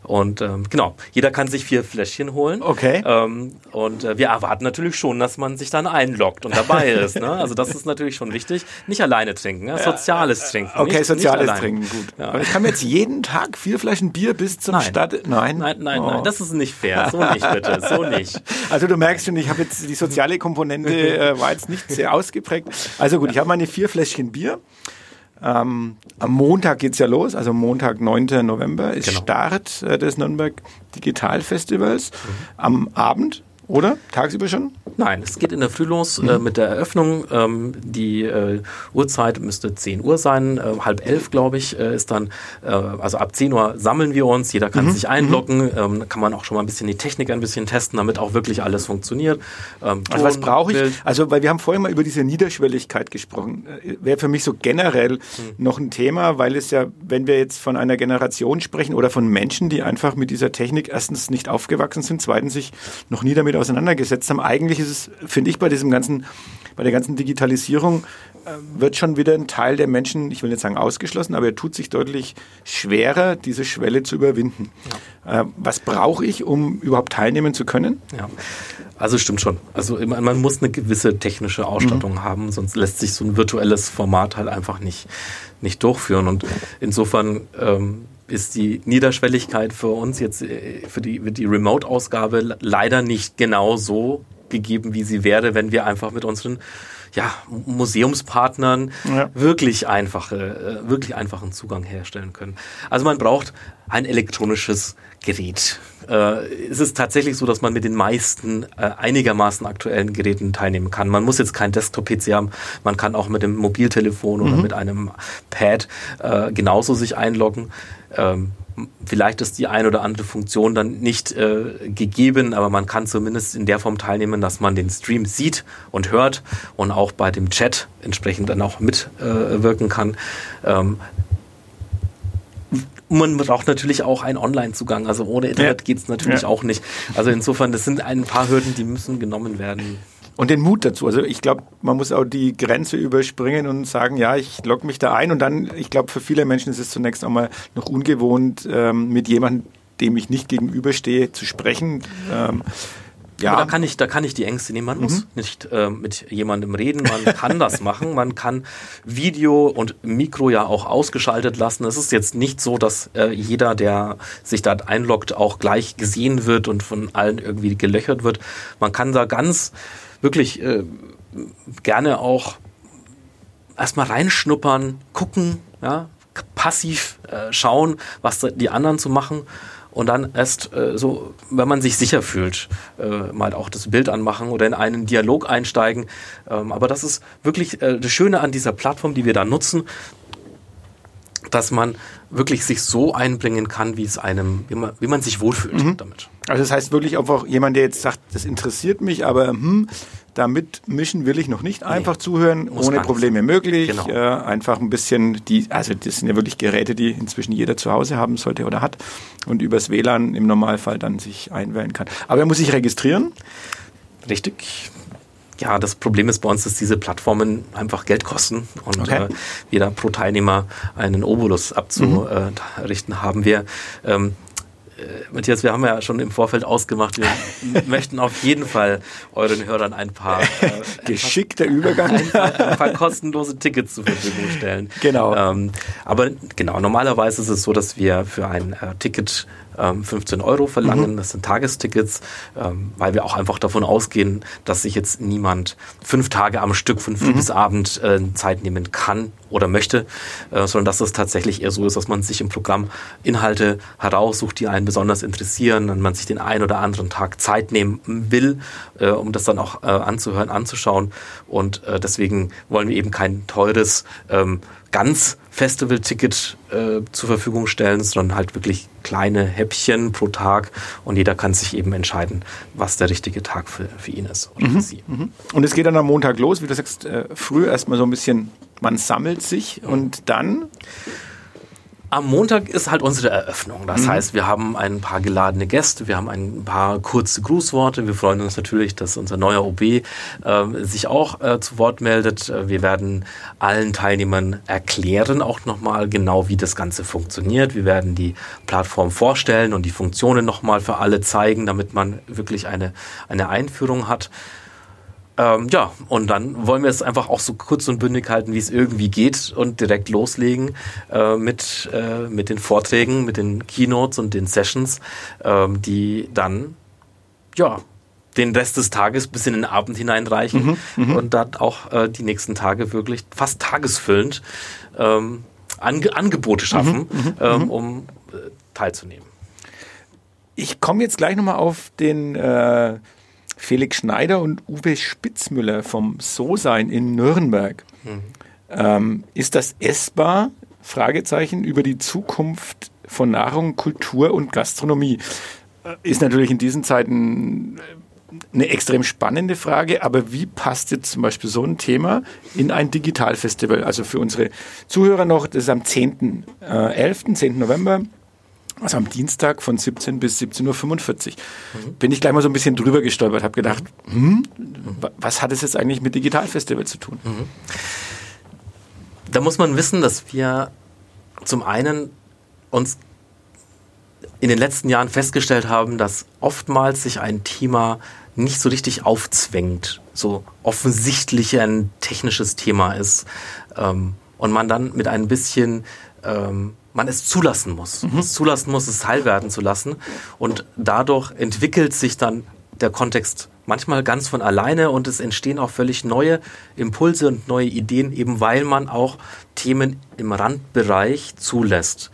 Speaker 3: Und ähm, genau, jeder kann sich vier Fläschchen holen.
Speaker 2: Okay.
Speaker 3: Ähm, und äh, wir erwarten natürlich schon, dass man sich dann einloggt und dabei (laughs) ist. Ne? Also das ist natürlich schon wichtig. Nicht alleine trinken, ne? soziales Trinken.
Speaker 2: Okay, nicht, soziales nicht Trinken, gut. Ja. Aber ich kann mir jetzt jeden Tag vier Flaschen Bier bis zum
Speaker 3: nein.
Speaker 2: Start.
Speaker 3: Nein, nein, nein, oh. nein, das ist nicht fair. So nicht bitte, so nicht. (laughs)
Speaker 2: Also du merkst schon, ich habe jetzt die soziale Komponente äh, war jetzt nicht sehr ausgeprägt. Also gut, ich habe meine vier Fläschchen Bier. Ähm, am Montag geht's ja los, also Montag, 9. November ist genau. Start äh, des Nürnberg Digital Festivals. Mhm. Am Abend oder? Tagsüber schon?
Speaker 3: Nein, es geht in der Früh los äh, mit der Eröffnung. Ähm, die äh, Uhrzeit müsste 10 Uhr sein, äh, halb elf, glaube ich, äh, ist dann, äh, also ab 10 Uhr sammeln wir uns, jeder kann mhm. sich einloggen, mhm. ähm, kann man auch schon mal ein bisschen die Technik ein bisschen testen, damit auch wirklich alles funktioniert.
Speaker 2: Ähm, also was brauche ich? Also, weil wir haben vorhin mal über diese Niederschwelligkeit gesprochen. Äh, wäre für mich so generell mhm. noch ein Thema, weil es ja, wenn wir jetzt von einer Generation sprechen oder von Menschen, die einfach mit dieser Technik erstens nicht aufgewachsen sind, zweitens sich noch nie damit damit auseinandergesetzt haben. Eigentlich ist es, finde ich, bei diesem ganzen, bei der ganzen Digitalisierung äh, wird schon wieder ein Teil der Menschen, ich will nicht sagen ausgeschlossen, aber er tut sich deutlich schwerer, diese Schwelle zu überwinden. Ja. Äh, was brauche ich, um überhaupt teilnehmen zu können?
Speaker 3: Ja. Also stimmt schon. Also man muss eine gewisse technische Ausstattung mhm. haben, sonst lässt sich so ein virtuelles Format halt einfach nicht, nicht durchführen. Und insofern ähm, ist die Niederschwelligkeit für uns jetzt äh, für die, für die Remote-Ausgabe leider nicht genau so gegeben, wie sie wäre, wenn wir einfach mit unseren ja, Museumspartnern ja. wirklich einfache, äh, wirklich einfachen Zugang herstellen können. Also man braucht ein elektronisches Gerät. Äh, es ist tatsächlich so, dass man mit den meisten äh, einigermaßen aktuellen Geräten teilnehmen kann. Man muss jetzt kein Desktop-PC haben, man kann auch mit dem Mobiltelefon mhm. oder mit einem Pad äh, genauso sich einloggen. Ähm, vielleicht ist die eine oder andere Funktion dann nicht äh, gegeben, aber man kann zumindest in der Form teilnehmen, dass man den Stream sieht und hört und auch bei dem Chat entsprechend dann auch mitwirken äh, kann. Ähm, man braucht natürlich auch einen Online-Zugang. Also ohne Internet ja. geht es natürlich ja. auch nicht. Also insofern, das sind ein paar Hürden, die müssen genommen werden.
Speaker 2: Und den Mut dazu. Also ich glaube, man muss auch die Grenze überspringen und sagen, ja, ich logge mich da ein. Und dann, ich glaube, für viele Menschen ist es zunächst einmal noch ungewohnt, ähm, mit jemandem, dem ich nicht gegenüberstehe, zu sprechen. Ähm,
Speaker 3: ja. Aber da kann ich, da kann ich die Ängste nehmen. Man mhm. muss nicht äh, mit jemandem reden. Man (laughs) kann das machen. Man kann Video und Mikro ja auch ausgeschaltet lassen. Es ist jetzt nicht so, dass äh, jeder, der sich da einloggt, auch gleich gesehen wird und von allen irgendwie gelöchert wird. Man kann da ganz wirklich äh, gerne auch erstmal reinschnuppern, gucken, ja, passiv äh, schauen, was die anderen zu machen und dann erst äh, so, wenn man sich sicher fühlt, äh, mal auch das Bild anmachen oder in einen Dialog einsteigen. Ähm, aber das ist wirklich äh, das Schöne an dieser Plattform, die wir da nutzen, dass man wirklich sich so einbringen kann, wie es einem, wie man, wie man sich wohlfühlt mhm. damit.
Speaker 2: Also das heißt wirklich einfach jemand, der jetzt sagt, das interessiert mich, aber hm, damit mischen will ich noch nicht. Einfach nee, zuhören, ohne Probleme
Speaker 3: sein.
Speaker 2: möglich. Genau. Äh, einfach ein bisschen die, also das sind ja wirklich Geräte, die inzwischen jeder zu Hause haben sollte oder hat und übers WLAN im Normalfall dann sich einwählen kann. Aber er muss sich registrieren.
Speaker 3: Richtig. Ja, das Problem ist bei uns, dass diese Plattformen einfach Geld kosten und okay. äh, wir da pro Teilnehmer einen Obolus abzurichten mhm. haben. Wir ähm, äh, Matthias, wir haben ja schon im Vorfeld ausgemacht, wir (laughs) möchten auf jeden Fall euren Hörern ein paar äh,
Speaker 2: geschickter Übergang, ein
Speaker 3: paar, ein paar, kostenlose Tickets zur Verfügung stellen.
Speaker 2: Genau.
Speaker 3: Ähm, aber genau, normalerweise ist es so, dass wir für ein äh, Ticket 15 ähm, Euro verlangen. Mhm. Das sind Tagestickets, ähm, weil wir auch einfach davon ausgehen, dass sich jetzt niemand fünf Tage am Stück von früh mhm. bis Abend äh, Zeit nehmen kann oder möchte, äh, sondern dass es tatsächlich eher so ist, dass man sich im Programm Inhalte heraussucht, die einen besonders interessieren, und man sich den einen oder anderen Tag Zeit nehmen will, äh, um das dann auch anzuhören, anzuschauen. Und deswegen wollen wir eben kein teures ähm, ganz Festival-Ticket äh, zur Verfügung stellen, sondern halt wirklich kleine Häppchen pro Tag und jeder kann sich eben entscheiden, was der richtige Tag für, für ihn ist oder mhm. für sie.
Speaker 2: Mhm. Und es geht dann am Montag los, wie du sagst, äh, früh erstmal so ein bisschen, man sammelt sich mhm. und dann
Speaker 3: am Montag ist halt unsere Eröffnung. Das mhm. heißt, wir haben ein paar geladene Gäste, wir haben ein paar kurze Grußworte. Wir freuen uns natürlich, dass unser neuer OB äh, sich auch äh, zu Wort meldet. Wir werden allen Teilnehmern erklären, auch nochmal genau, wie das Ganze funktioniert. Wir werden die Plattform vorstellen und die Funktionen nochmal für alle zeigen, damit man wirklich eine, eine Einführung hat. Ähm, ja, und dann wollen wir es einfach auch so kurz und bündig halten, wie es irgendwie geht und direkt loslegen äh, mit, äh, mit den Vorträgen, mit den Keynotes und den Sessions, äh, die dann, ja, den Rest des Tages bis in den Abend hineinreichen mhm, mhm. und dann auch äh, die nächsten Tage wirklich fast tagesfüllend ähm, Ange Angebote schaffen, mhm, mhm ähm, um äh, teilzunehmen.
Speaker 2: Ich komme jetzt gleich nochmal auf den äh, Felix Schneider und Uwe Spitzmüller vom So-Sein in Nürnberg. Mhm. Ähm, ist das essbar? Fragezeichen über die Zukunft von Nahrung, Kultur und Gastronomie. Äh, ist natürlich in diesen Zeiten äh, eine extrem spannende Frage, aber wie passt jetzt zum Beispiel so ein Thema in ein Digitalfestival? Also für unsere Zuhörer noch, das ist am 10.11., äh, 10. November also am Dienstag von 17 bis 17.45 Uhr. Mhm. Bin ich gleich mal so ein bisschen drüber gestolpert, habe gedacht, hm, was hat es jetzt eigentlich mit Digitalfestival zu tun?
Speaker 3: Da muss man wissen, dass wir zum einen uns in den letzten Jahren festgestellt haben, dass oftmals sich ein Thema nicht so richtig aufzwängt, so offensichtlich ein technisches Thema ist ähm, und man dann mit ein bisschen ähm, man es zulassen muss. Mhm. Es zulassen muss, es heil werden zu lassen. Und dadurch entwickelt sich dann der Kontext manchmal ganz von alleine und es entstehen auch völlig neue Impulse und neue Ideen, eben weil man auch Themen im Randbereich zulässt.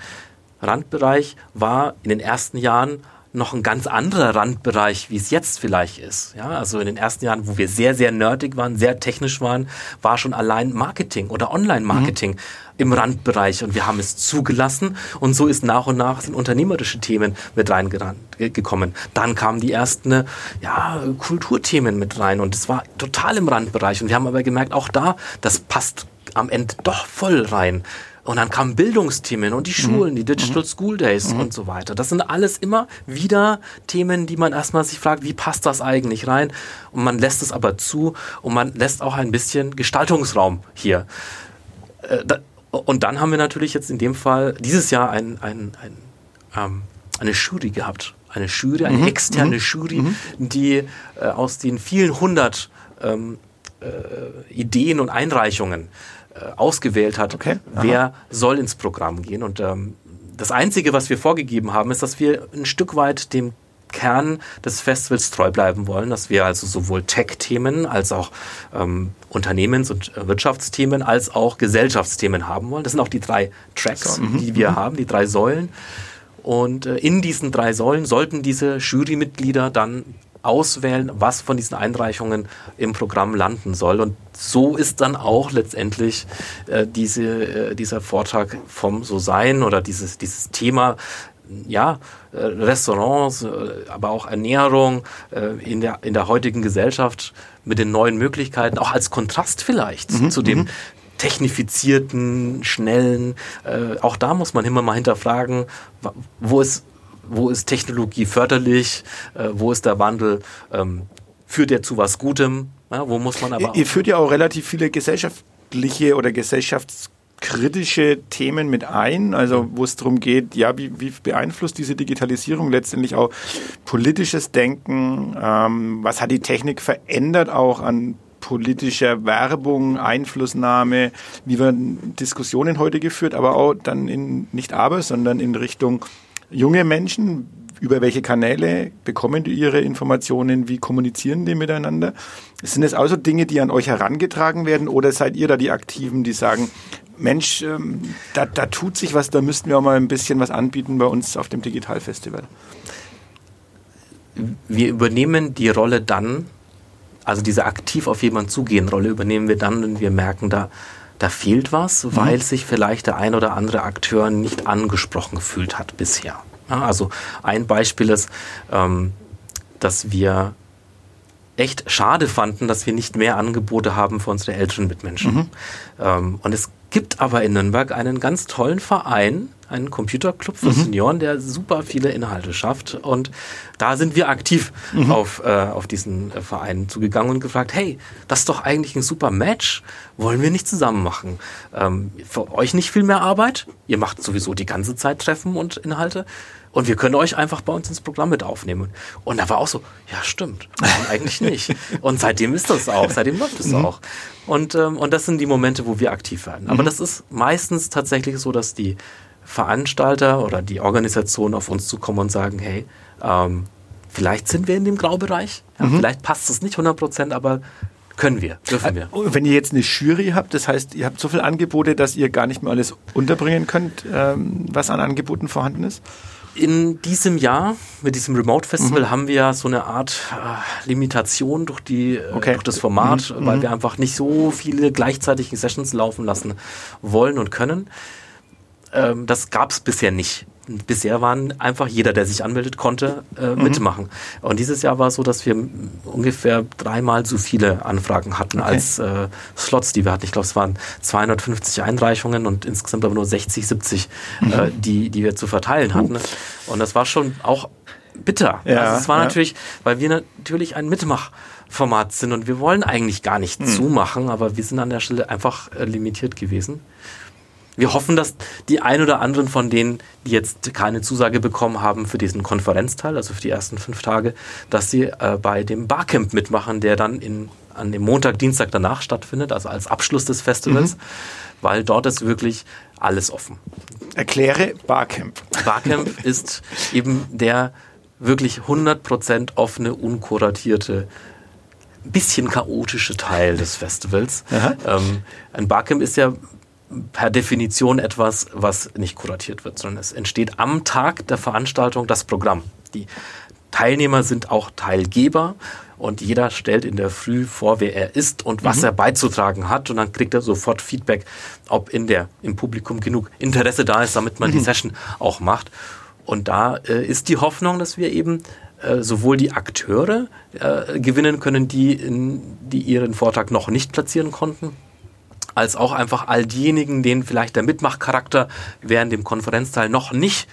Speaker 3: Randbereich war in den ersten Jahren noch ein ganz anderer Randbereich, wie es jetzt vielleicht ist. Ja, also in den ersten Jahren, wo wir sehr, sehr nerdig waren, sehr technisch waren, war schon allein Marketing oder Online-Marketing mhm. im Randbereich und wir haben es zugelassen und so ist nach und nach sind unternehmerische Themen mit reingekommen. Dann kamen die ersten ja, Kulturthemen mit rein und es war total im Randbereich und wir haben aber gemerkt, auch da, das passt am Ende doch voll rein. Und dann kamen Bildungsthemen und die mhm. Schulen, die Digital mhm. School Days mhm. und so weiter. Das sind alles immer wieder Themen, die man erstmal sich fragt, wie passt das eigentlich rein? Und man lässt es aber zu und man lässt auch ein bisschen Gestaltungsraum hier. Äh, und dann haben wir natürlich jetzt in dem Fall dieses Jahr ein, ein, ein, ähm, eine Jury gehabt. Eine Jury, eine mhm. externe mhm. Jury, die äh, aus den vielen hundert ähm, äh, Ideen und Einreichungen ausgewählt hat, okay. wer soll ins Programm gehen. Und ähm, das Einzige, was wir vorgegeben haben, ist, dass wir ein Stück weit dem Kern des Festivals treu bleiben wollen, dass wir also sowohl Tech-Themen als auch ähm, Unternehmens- und Wirtschaftsthemen als auch Gesellschaftsthemen haben wollen. Das sind auch die drei Tracks, so, die wir mhm. haben, die drei Säulen. Und äh, in diesen drei Säulen sollten diese Jurymitglieder dann auswählen, was von diesen Einreichungen im Programm landen soll. Und so ist dann auch letztendlich äh, diese, äh, dieser Vortrag vom So-Sein oder dieses, dieses Thema ja, äh, Restaurants, äh, aber auch Ernährung äh, in, der, in der heutigen Gesellschaft mit den neuen Möglichkeiten, auch als Kontrast vielleicht mhm. zu dem mhm. technifizierten, schnellen. Äh, auch da muss man immer mal hinterfragen, wo ist, wo ist Technologie förderlich, äh, wo ist der Wandel, ähm, führt er zu was Gutem, ja, wo muss man aber.
Speaker 2: Ihr, ihr führt ja auch relativ viele gesellschaftliche oder gesellschafts kritische Themen mit ein, also wo es darum geht, ja, wie, wie beeinflusst diese Digitalisierung letztendlich auch politisches Denken, ähm, was hat die Technik verändert auch an politischer Werbung, Einflussnahme, wie werden Diskussionen heute geführt, aber auch dann in, nicht aber, sondern in Richtung junge Menschen, über welche Kanäle bekommen die ihre Informationen? Wie kommunizieren die miteinander? Sind es also Dinge, die an euch herangetragen werden oder seid ihr da die Aktiven, die sagen, Mensch, ähm, da, da tut sich was, da müssten wir auch mal ein bisschen was anbieten bei uns auf dem Digitalfestival?
Speaker 3: Wir übernehmen die Rolle dann, also diese aktiv auf jemanden zugehen Rolle übernehmen wir dann, wenn wir merken, da, da fehlt was, mhm. weil sich vielleicht der ein oder andere Akteur nicht angesprochen gefühlt hat bisher. Ja, also ein Beispiel ist, ähm, dass wir echt schade fanden, dass wir nicht mehr Angebote haben für unsere älteren Mitmenschen. Mhm. Ähm, und es gibt aber in Nürnberg einen ganz tollen Verein, einen Computerclub für mhm. Senioren, der super viele Inhalte schafft. Und da sind wir aktiv mhm. auf, äh, auf diesen äh, Verein zugegangen und gefragt, hey, das ist doch eigentlich ein super Match. Wollen wir nicht zusammen machen? Ähm, für euch nicht viel mehr Arbeit. Ihr macht sowieso die ganze Zeit Treffen und Inhalte. Und wir können euch einfach bei uns ins Programm mit aufnehmen. Und da war auch so, ja stimmt, eigentlich nicht. (laughs) Und seitdem ist das auch, seitdem läuft es mhm. auch. Und, ähm, und das sind die Momente, wo wir aktiv werden. Aber mhm. das ist meistens tatsächlich so, dass die Veranstalter oder die Organisation auf uns zukommen und sagen, hey, ähm, vielleicht sind wir in dem Graubereich, ja, mhm. vielleicht passt es nicht 100 Prozent, aber können wir, dürfen wir.
Speaker 2: Äh, wenn ihr jetzt eine Jury habt, das heißt, ihr habt so viele Angebote, dass ihr gar nicht mehr alles unterbringen könnt, ähm, was an Angeboten vorhanden ist?
Speaker 3: In diesem Jahr mit diesem Remote Festival mhm. haben wir so eine Art äh, Limitation durch, die, äh, okay. durch das Format, mhm. weil mhm. wir einfach nicht so viele gleichzeitige Sessions laufen lassen wollen und können. Ähm, das gab es bisher nicht. Bisher waren einfach jeder, der sich anmeldet, konnte äh, mhm. mitmachen. Und dieses Jahr war es so, dass wir ungefähr dreimal so viele Anfragen hatten okay. als äh, Slots, die wir hatten. Ich glaube, es waren 250 Einreichungen und insgesamt aber nur 60, 70, äh, mhm. äh, die, die wir zu verteilen hatten. Und das war schon auch bitter. Ja, also es war ja. natürlich, weil wir natürlich ein Mitmachformat sind und wir wollen eigentlich gar nicht mhm. zumachen, aber wir sind an der Stelle einfach äh, limitiert gewesen wir hoffen, dass die ein oder anderen von denen, die jetzt keine Zusage bekommen haben für diesen Konferenzteil, also für die ersten fünf Tage, dass sie äh, bei dem Barcamp mitmachen, der dann in, an dem Montag, Dienstag danach stattfindet, also als Abschluss des Festivals, mhm. weil dort ist wirklich alles offen.
Speaker 2: Erkläre Barcamp.
Speaker 3: Barcamp (laughs) ist eben der wirklich 100% offene, unkuratierte bisschen chaotische Teil des Festivals. Ähm, ein Barcamp ist ja per Definition etwas, was nicht kuratiert wird, sondern es entsteht am Tag der Veranstaltung das Programm. Die Teilnehmer sind auch Teilgeber und jeder stellt in der Früh vor, wer er ist und was mhm. er beizutragen hat und dann kriegt er sofort Feedback, ob in der, im Publikum genug Interesse da ist, damit man mhm. die Session auch macht. Und da äh, ist die Hoffnung, dass wir eben äh, sowohl die Akteure äh, gewinnen können, die, in, die ihren Vortrag noch nicht platzieren konnten, als auch einfach all diejenigen, denen vielleicht der Mitmachcharakter während dem Konferenzteil noch nicht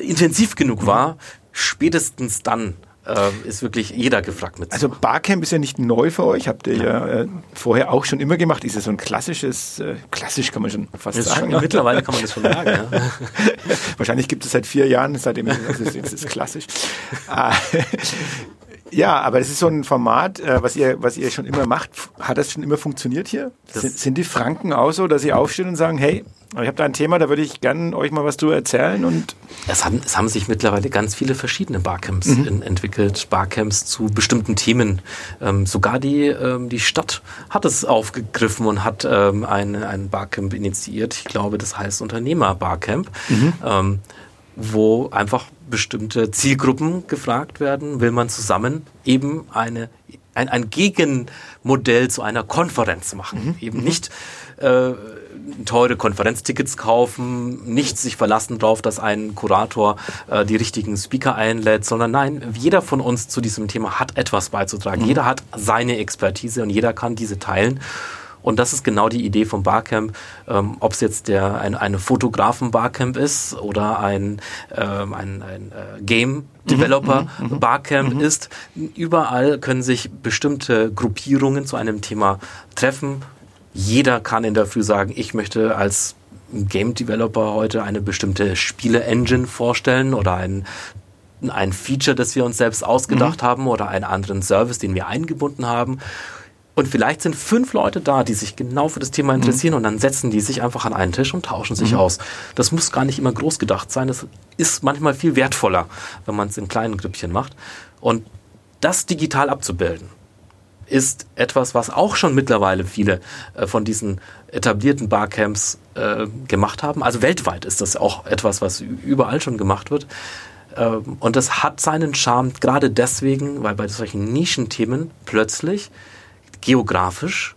Speaker 3: intensiv genug war, spätestens dann äh, ist wirklich jeder gefragt mit.
Speaker 2: Also Barcamp ist ja nicht neu für euch, habt ihr ja, äh, vorher auch schon immer gemacht. Ist ja so ein klassisches, äh, klassisch kann man schon fast
Speaker 3: das
Speaker 2: sagen.
Speaker 3: Schon, mittlerweile kann man das schon sagen. Ja. (laughs)
Speaker 2: Wahrscheinlich gibt es seit vier Jahren, seitdem es ist, es ist klassisch. (laughs) (laughs) Ja, aber es ist so ein Format, äh, was ihr, was ihr schon immer macht. Hat das schon immer funktioniert hier? Sind, sind, die Franken auch so, dass sie aufstehen und sagen, hey, ich habe da ein Thema, da würde ich gerne euch mal was zu erzählen und
Speaker 3: es haben, es haben sich mittlerweile ganz viele verschiedene Barcamps mhm. in, entwickelt, Barcamps zu bestimmten Themen. Ähm, sogar die, ähm, die Stadt hat es aufgegriffen und hat ähm, ein, ein Barcamp initiiert. Ich glaube, das heißt Unternehmer Barcamp. Mhm. Wo einfach bestimmte Zielgruppen gefragt werden, will man zusammen eben eine, ein, ein Gegenmodell zu einer Konferenz machen. Mhm. Eben nicht äh, teure Konferenztickets kaufen, nicht sich verlassen darauf, dass ein Kurator äh, die richtigen Speaker einlädt, sondern nein, jeder von uns zu diesem Thema hat etwas beizutragen. Mhm. Jeder hat seine Expertise und jeder kann diese teilen. Und das ist genau die Idee vom Barcamp, ähm, ob es jetzt der, ein, eine Fotografen-Barcamp ist oder ein, ähm, ein, ein äh, Game-Developer-Barcamp mhm, mhm, mhm, ist. Überall können sich bestimmte Gruppierungen zu einem Thema treffen. Jeder kann in dafür sagen, ich möchte als Game Developer heute eine bestimmte Spiele-Engine vorstellen oder ein ein Feature, das wir uns selbst ausgedacht mhm. haben oder einen anderen Service, den wir eingebunden haben. Und vielleicht sind fünf Leute da, die sich genau für das Thema interessieren mhm. und dann setzen die sich einfach an einen Tisch und tauschen sich mhm. aus. Das muss gar nicht immer groß gedacht sein. Das ist manchmal viel wertvoller, wenn man es in kleinen Grüppchen macht. Und das digital abzubilden, ist etwas, was auch schon mittlerweile viele äh, von diesen etablierten Barcamps äh, gemacht haben. Also weltweit ist das auch etwas, was überall schon gemacht wird. Ähm, und das hat seinen Charme gerade deswegen, weil bei solchen Nischenthemen plötzlich geografisch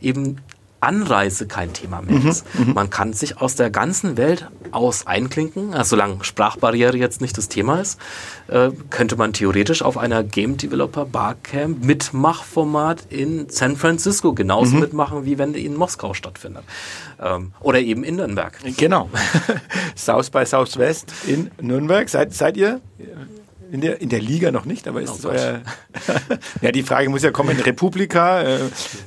Speaker 3: eben Anreise kein Thema mehr mhm, ist. Mhm, Man kann sich aus der ganzen Welt aus einklinken. Also solange Sprachbarriere jetzt nicht das Thema ist, äh, könnte man theoretisch auf einer Game Developer Barcamp Mitmachformat in San Francisco genauso mhm. mitmachen, wie wenn die in Moskau stattfindet. Ähm, oder eben in Nürnberg.
Speaker 2: Genau. (laughs) South by Southwest in Nürnberg. Seid, seid ihr in der, in der Liga noch nicht, aber ist oh es euer. (laughs) ja, die Frage muss ja kommen in Republika, äh,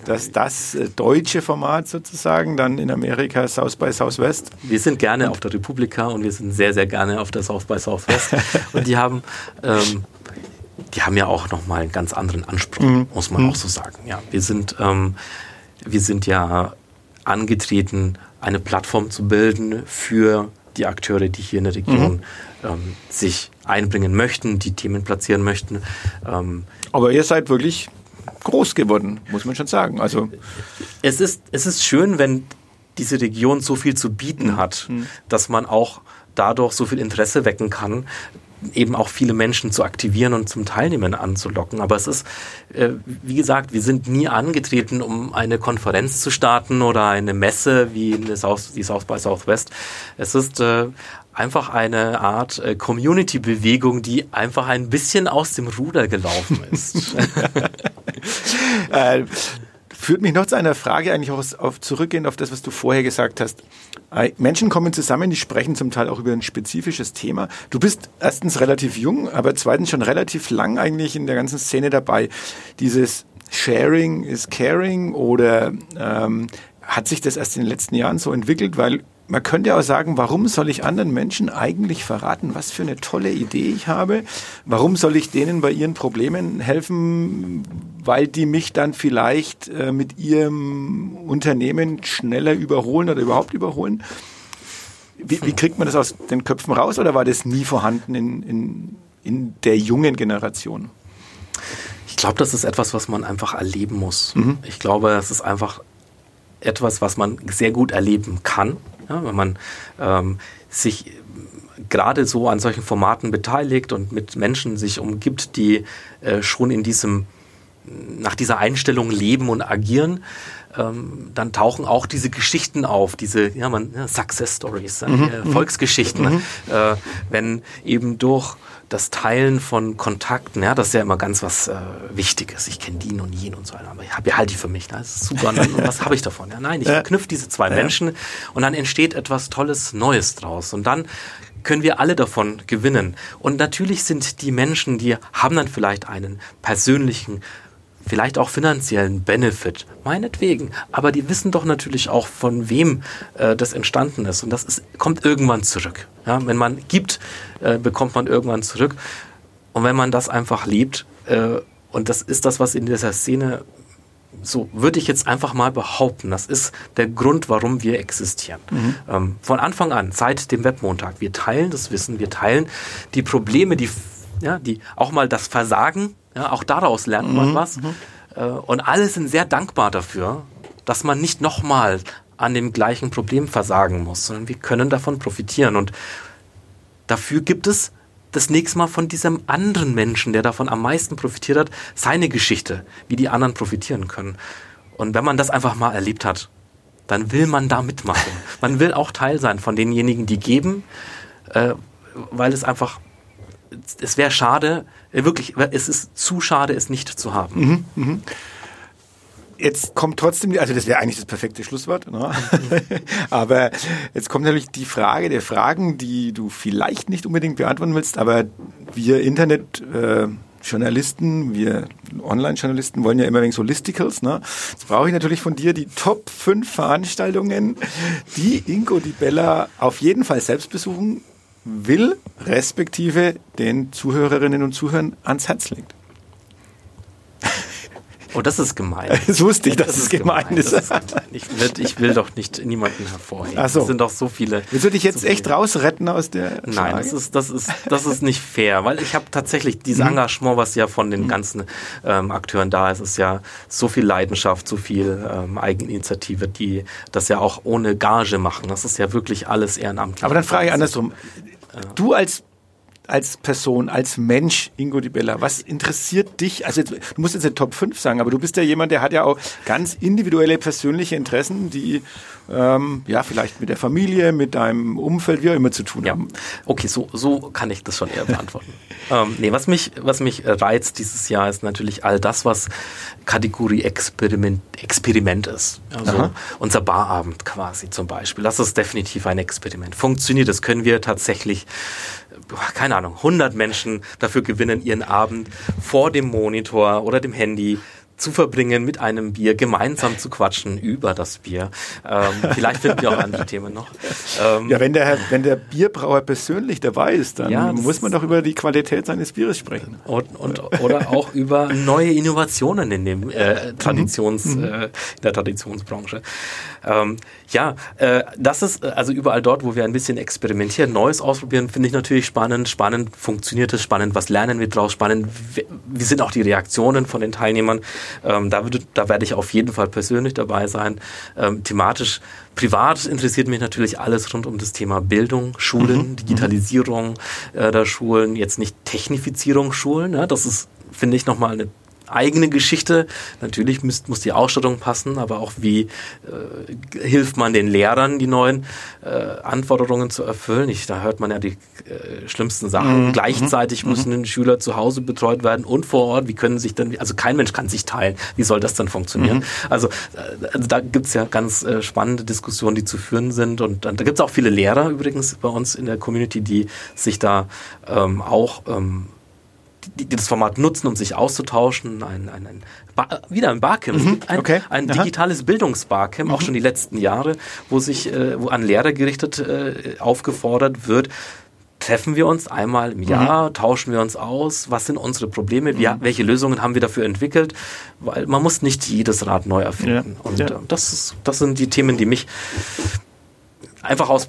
Speaker 2: dass das äh, deutsche Format sozusagen dann in Amerika South by Southwest.
Speaker 3: Wir sind gerne und auf der Republika und wir sind sehr, sehr gerne auf der South by Southwest. (laughs) und die haben, ähm, die haben ja auch nochmal einen ganz anderen Anspruch, mhm. muss man mhm. auch so sagen. Ja, wir sind, ähm, wir sind ja angetreten, eine Plattform zu bilden für die Akteure, die hier in der Region mhm. ähm, sich einbringen möchten, die Themen platzieren möchten.
Speaker 2: Ähm, Aber ihr seid wirklich groß geworden, muss man schon sagen. Also
Speaker 3: es ist, es ist schön, wenn diese Region so viel zu bieten hat, mhm. dass man auch dadurch so viel Interesse wecken kann, eben auch viele Menschen zu aktivieren und zum Teilnehmen anzulocken. Aber es ist, äh, wie gesagt, wir sind nie angetreten, um eine Konferenz zu starten oder eine Messe wie eine South, die South by Southwest. Es ist äh, einfach eine Art äh, Community-Bewegung, die einfach ein bisschen aus dem Ruder gelaufen ist. (laughs)
Speaker 2: führt mich noch zu einer Frage eigentlich auch auf, zurückgehend auf das, was du vorher gesagt hast. Äh, Menschen kommen zusammen, die sprechen zum Teil auch über ein spezifisches Thema. Du bist erstens relativ jung, aber zweitens schon relativ lang eigentlich in der ganzen Szene dabei. Dieses Sharing is Caring oder ähm, hat sich das erst in den letzten Jahren so entwickelt, weil man könnte ja auch sagen, warum soll ich anderen Menschen eigentlich verraten, was für eine tolle Idee ich habe? Warum soll ich denen bei ihren Problemen helfen, weil die mich dann vielleicht äh, mit ihrem Unternehmen schneller überholen oder überhaupt überholen? Wie, wie, kriegt man das aus den Köpfen raus oder war das nie vorhanden in, in, in der jungen Generation?
Speaker 3: Ich glaube, das ist etwas, was man einfach erleben muss. Mhm. Ich glaube, das ist einfach etwas, was man sehr gut erleben kann. Ja, wenn man ähm, sich gerade so an solchen Formaten beteiligt und mit Menschen sich umgibt, die äh, schon in diesem, nach dieser Einstellung leben und agieren, ähm, dann tauchen auch diese Geschichten auf, diese ja, man, ja, Success Stories, mhm. äh, Volksgeschichten, mhm. äh, wenn eben durch das Teilen von Kontakten, ja, das ist ja immer ganz was äh, Wichtiges. Ich kenne die und jenen und so weiter, aber ich habe ja halt die für mich. Ne? Das ist super. Und, dann, und (laughs) was habe ich davon? Ja, nein, ich verknüpfe diese zwei ja. Menschen und dann entsteht etwas Tolles, Neues draus. Und dann können wir alle davon gewinnen. Und natürlich sind die Menschen, die haben dann vielleicht einen persönlichen vielleicht auch finanziellen Benefit, meinetwegen. Aber die wissen doch natürlich auch, von wem äh, das entstanden ist. Und das ist, kommt irgendwann zurück. Ja, wenn man gibt, äh, bekommt man irgendwann zurück. Und wenn man das einfach liebt, äh, und das ist das, was in dieser Szene, so würde ich jetzt einfach mal behaupten, das ist der Grund, warum wir existieren. Mhm. Ähm, von Anfang an, seit dem Webmontag, wir teilen das Wissen, wir teilen die Probleme, die, ja, die auch mal das Versagen ja, auch daraus lernt man mhm. was. Mhm. Äh, und alle sind sehr dankbar dafür, dass man nicht nochmal an dem gleichen Problem versagen muss, sondern wir können davon profitieren. Und dafür gibt es das nächste Mal von diesem anderen Menschen, der davon am meisten profitiert hat, seine Geschichte, wie die anderen profitieren können. Und wenn man das einfach mal erlebt hat, dann will man da mitmachen. Man will auch Teil sein von denjenigen, die geben, äh, weil es einfach, es wäre schade, äh, wirklich, es ist zu schade, es nicht zu haben. Mhm, mh.
Speaker 2: Jetzt kommt trotzdem, also das wäre eigentlich das perfekte Schlusswort, ne? (laughs) aber jetzt kommt natürlich die Frage der Fragen, die du vielleicht nicht unbedingt beantworten willst, aber wir Internet äh, wir Online-Journalisten wollen ja immer wegen so Listicles. Ne? Jetzt brauche ich natürlich von dir die Top 5 Veranstaltungen, die Ingo Di Bella auf jeden Fall selbst besuchen will, respektive den Zuhörerinnen und Zuhörern ans Herz legt.
Speaker 3: Oh, das ist gemein. (laughs)
Speaker 2: Das wusste ich, dass das es gemein, gemein ist. ist.
Speaker 3: Ich, will, ich, will, doch nicht niemanden hervorheben.
Speaker 2: Ach so.
Speaker 3: Es sind doch so viele.
Speaker 2: Willst du dich jetzt so echt rausretten aus der
Speaker 3: Nein, das ist, das, ist, das ist nicht fair, weil ich habe tatsächlich dieses mhm. Engagement, was ja von den mhm. ganzen ähm, Akteuren da ist, ist ja so viel Leidenschaft, so viel ähm, Eigeninitiative, die das ja auch ohne Gage machen. Das ist ja wirklich alles ehrenamtlich.
Speaker 2: Aber dann frage ich andersrum. Du als als Person, als Mensch, Ingo Di Bella? Was interessiert dich? Also jetzt, du musst jetzt eine Top 5 sagen, aber du bist ja jemand, der hat ja auch ganz individuelle persönliche Interessen, die ähm, ja vielleicht mit der Familie, mit deinem Umfeld, wie auch immer zu tun ja. haben.
Speaker 3: Okay, so, so kann ich das schon eher beantworten. (laughs) ähm, nee, was mich, was mich reizt dieses Jahr ist natürlich all das, was Kategorie Experiment, Experiment ist. Also Aha. unser Barabend quasi zum Beispiel. Das ist definitiv ein Experiment. Funktioniert, das können wir tatsächlich keine Ahnung, 100 Menschen dafür gewinnen, ihren Abend vor dem Monitor oder dem Handy zu verbringen mit einem Bier, gemeinsam zu quatschen über das Bier. Ähm, (laughs) vielleicht finden wir auch andere Themen noch.
Speaker 2: Ähm, ja, wenn der, wenn der Bierbrauer persönlich dabei ist, dann ja, muss man doch über die Qualität seines Bieres sprechen.
Speaker 3: Und, und, oder auch über neue Innovationen in, dem, äh, Traditions, mhm. äh, in der Traditionsbranche. Ähm, ja, äh, das ist also überall dort, wo wir ein bisschen experimentieren, Neues ausprobieren, finde ich natürlich spannend. Spannend funktioniert es, spannend, was lernen wir daraus, spannend, wie sind auch die Reaktionen von den Teilnehmern. Ähm, da, würde, da werde ich auf jeden Fall persönlich dabei sein. Ähm, thematisch, privat interessiert mich natürlich alles rund um das Thema Bildung, Schulen, mhm. Digitalisierung äh, der Schulen, jetzt nicht Technifizierung Schulen. Ja, das ist, finde ich, nochmal eine eigene Geschichte. Natürlich muss, muss die Ausstattung passen, aber auch wie äh, hilft man den Lehrern, die neuen äh, Anforderungen zu erfüllen. Ich, da hört man ja die äh, schlimmsten Sachen. Mhm. Gleichzeitig mhm. müssen die Schüler zu Hause betreut werden und vor Ort. Wie können sich dann, also kein Mensch kann sich teilen. Wie soll das dann funktionieren? Mhm. Also, äh, also da gibt's ja ganz äh, spannende Diskussionen, die zu führen sind. Und da gibt's auch viele Lehrer übrigens bei uns in der Community, die sich da ähm, auch ähm, die, die das Format nutzen, um sich auszutauschen. Ein, ein, ein Bar, wieder ein Barcamp, mhm, ein, okay. ein digitales Bildungsbarcamp, mhm. auch schon die letzten Jahre, wo sich äh, wo an Lehrer gerichtet äh, aufgefordert wird, treffen wir uns einmal im Jahr, mhm. tauschen wir uns aus, was sind unsere Probleme, wie, mhm. welche Lösungen haben wir dafür entwickelt, weil man muss nicht jedes Rad neu erfinden. Ja. Und ja. Äh, das, ist, das sind die Themen, die mich einfach aus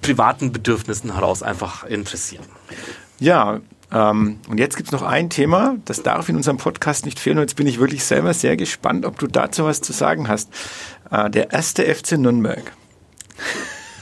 Speaker 3: privaten Bedürfnissen heraus einfach interessieren.
Speaker 2: Ja, ähm, und jetzt gibt es noch ein Thema, das darf in unserem Podcast nicht fehlen. Und jetzt bin ich wirklich selber sehr gespannt, ob du dazu was zu sagen hast. Äh, der erste FC Nürnberg.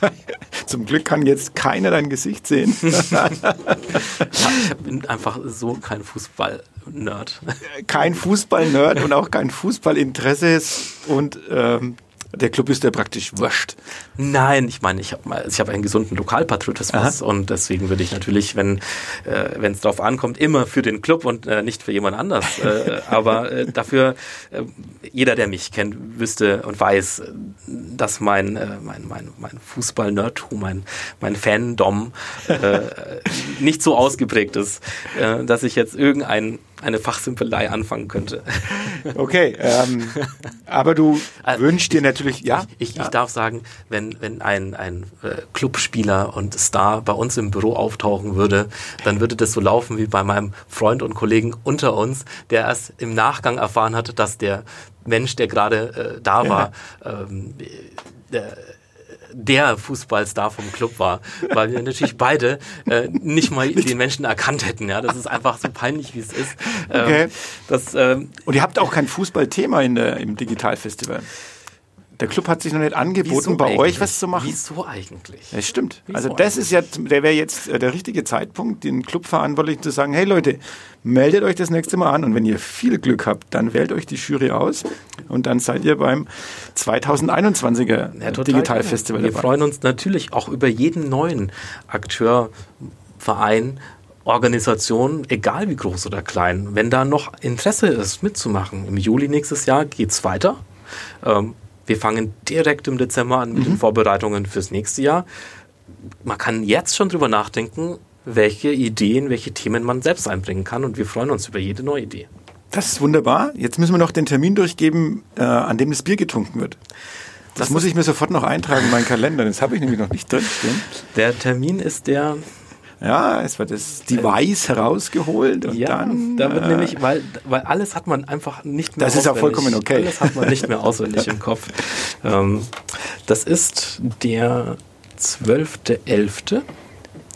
Speaker 2: (laughs) Zum Glück kann jetzt keiner dein Gesicht sehen. (laughs) (laughs)
Speaker 3: ich bin einfach so kein Fußball-Nerd.
Speaker 2: Kein Fußball-Nerd und auch kein Fußballinteresse. Und ähm, der Club ist ja praktisch wurscht.
Speaker 3: Nein, ich meine, ich habe ich hab einen gesunden Lokalpatriotismus Aha. und deswegen würde ich natürlich, wenn äh, es darauf ankommt, immer für den Club und äh, nicht für jemand anders. (laughs) Äh, aber äh, dafür, äh, jeder, der mich kennt, wüsste und weiß, dass mein, äh, mein, mein, mein Fußball-Nerdtum, mein, mein Fandom äh, (laughs) nicht so ausgeprägt ist, äh, dass ich jetzt irgendein eine Fachsimpelei anfangen könnte.
Speaker 2: Okay, ähm, aber du (laughs) also wünschst dir natürlich, ja?
Speaker 3: Ich, ich,
Speaker 2: ja.
Speaker 3: ich darf sagen, wenn, wenn ein, ein äh, Clubspieler und Star bei uns im Büro auftauchen würde, dann würde das so laufen wie bei meinem Freund und Kollegen unter uns, der erst im Nachgang erfahren hat, dass der Mensch, der gerade äh, da war, ja. ähm, der, der Fußballstar vom Club war, weil wir natürlich beide äh, nicht mal den Menschen erkannt hätten. Ja, das ist einfach so peinlich, wie es ist.
Speaker 2: Ähm, okay. Das, ähm, Und ihr habt auch kein Fußballthema in der, im Digitalfestival? Der Club hat sich noch nicht angeboten,
Speaker 3: Wieso
Speaker 2: bei
Speaker 3: eigentlich?
Speaker 2: euch was zu machen.
Speaker 3: Wieso eigentlich?
Speaker 2: Das stimmt.
Speaker 3: Wieso
Speaker 2: Also das ist ja, der wäre jetzt äh, der richtige Zeitpunkt, den Clubverantwortlichen zu sagen, hey Leute, meldet euch das nächste Mal an und wenn ihr viel Glück habt, dann wählt euch die Jury aus und dann seid ihr beim 2021er
Speaker 3: Ja,
Speaker 2: Digitalfestival
Speaker 3: gerne. Wir
Speaker 2: dabei.
Speaker 3: freuen uns natürlich auch über jeden neuen Akteur, Verein, Organisation, egal wie groß oder klein. Wenn da noch Interesse ist, mitzumachen, im Juli nächstes Jahr geht's weiter. Ähm, wir fangen direkt im Dezember an mit den Vorbereitungen fürs nächste Jahr. Man kann jetzt schon drüber nachdenken, welche Ideen, welche Themen man selbst einbringen kann und wir freuen uns über jede neue Idee.
Speaker 2: Das ist wunderbar. Jetzt müssen wir noch den Termin durchgeben, äh, an dem das Bier getrunken wird. Das,
Speaker 3: Das
Speaker 2: muss ich mir sofort noch eintragen in meinen Kalender. Das habe ich nämlich noch nicht drinstehen.
Speaker 3: Der Termin ist der
Speaker 2: Ja, es wird das Device herausgeholt und
Speaker 3: ja,
Speaker 2: dann.
Speaker 3: da wird
Speaker 2: äh,
Speaker 3: nämlich, weil, weil alles hat man einfach nicht mehr
Speaker 2: Das ist ja
Speaker 3: auswendig.
Speaker 2: vollkommen okay.
Speaker 3: Alles hat man nicht mehr auswendig (laughs) im Kopf. Ähm, das ist der 12.11.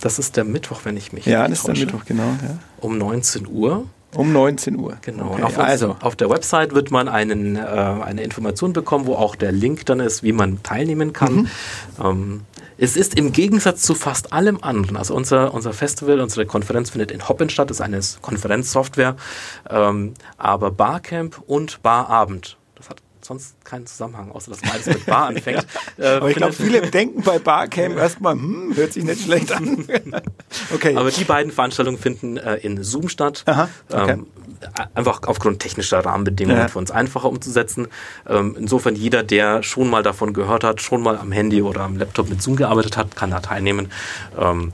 Speaker 3: Das ist der Mittwoch, wenn ich mich
Speaker 2: ja, das ist der. Mittwoch, genau. Ja.
Speaker 3: Um 19 Uhr.
Speaker 2: Um 19 Uhr.
Speaker 3: Genau.
Speaker 2: Okay,
Speaker 3: auf,
Speaker 2: also,
Speaker 3: auf der Website wird man einen, äh, eine Information bekommen, wo auch der Link dann ist, wie man teilnehmen kann.
Speaker 2: Mhm.
Speaker 3: Ähm, es ist im Gegensatz zu fast allem anderen, also unser, unser Festival, unsere Konferenz findet in Hoppen statt, ist eine Konferenzsoftware, ähm, aber Barcamp und Barabend, sonst keinen Zusammenhang, außer dass beides mit Bar (laughs) anfängt. äh,
Speaker 2: aber ich glaube,
Speaker 3: findet-
Speaker 2: viele denken bei Barcamp (laughs) erstmal, hm, hört sich nicht schlecht an. (laughs) okay.
Speaker 3: Aber die beiden Veranstaltungen finden äh, in Zoom statt.
Speaker 2: Aha, okay.
Speaker 3: ähm, einfach aufgrund technischer Rahmenbedingungen
Speaker 2: Ja.
Speaker 3: für uns einfacher umzusetzen. Ähm, insofern jeder, der schon mal davon gehört hat, schon mal am Handy oder am Laptop mit Zoom gearbeitet hat, kann da teilnehmen. Ähm,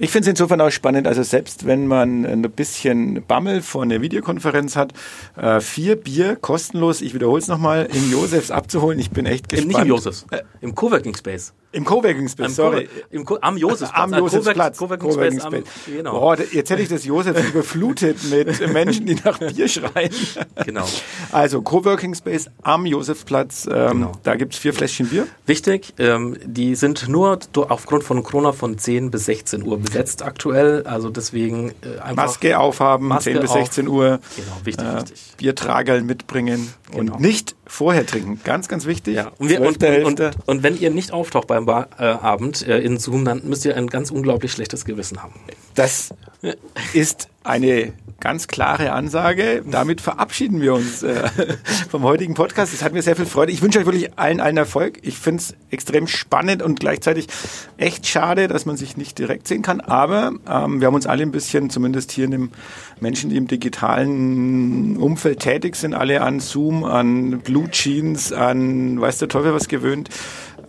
Speaker 2: Ich finde es insofern auch spannend, also selbst wenn man ein bisschen Bammel vor einer Videokonferenz hat, äh, vier Bier kostenlos, ich wiederhole es nochmal, im Josefs abzuholen. Ich bin echt gespannt.
Speaker 3: nicht im Josefs, im Coworking Space.
Speaker 2: Im Coworking Space,
Speaker 3: Am
Speaker 2: sorry.
Speaker 3: Im Co am Josefsplatz.
Speaker 2: Am Josefsplatz.
Speaker 3: Coworking, Coworking Space. Am, genau.
Speaker 2: Boah, jetzt hätte ich das Josefs (laughs) überflutet mit Menschen, die nach Bier (laughs) schreien.
Speaker 3: Genau.
Speaker 2: Also Coworking Space am Josefsplatz, ähm,
Speaker 3: Genau.
Speaker 2: da gibt's vier Fläschchen Bier.
Speaker 3: Wichtig, ähm, die sind nur aufgrund von Corona von 10 bis 16 Uhr besetzt aktuell. Also deswegen äh, einfach
Speaker 2: Maske aufhaben,
Speaker 3: Maske
Speaker 2: 10 bis
Speaker 3: auf.
Speaker 2: 16 Uhr.
Speaker 3: Genau, wichtig,
Speaker 2: Äh,
Speaker 3: wichtig.
Speaker 2: Biertragerl mitbringen
Speaker 3: Genau.
Speaker 2: und nicht vorher trinken. Ganz, ganz wichtig.
Speaker 3: Ja, und, wir, und,
Speaker 2: 12.11..
Speaker 3: und, und, und wenn ihr nicht auftaucht beim Bar, äh, Abend äh, in Zoom, dann müsst ihr ein ganz unglaublich schlechtes Gewissen haben.
Speaker 2: Das ist eine ganz klare Ansage. Damit verabschieden wir uns äh, (laughs) vom heutigen Podcast. Es hat mir sehr viel Freude. Ich wünsche euch wirklich allen allen Erfolg. Ich finde es extrem spannend und gleichzeitig echt schade, dass man sich nicht direkt sehen kann. Aber ähm, wir haben uns alle ein bisschen, zumindest hier in dem Menschen, die im digitalen Umfeld tätig sind, alle an Zoom, an Blue Jeans, an weiß der Teufel was gewöhnt.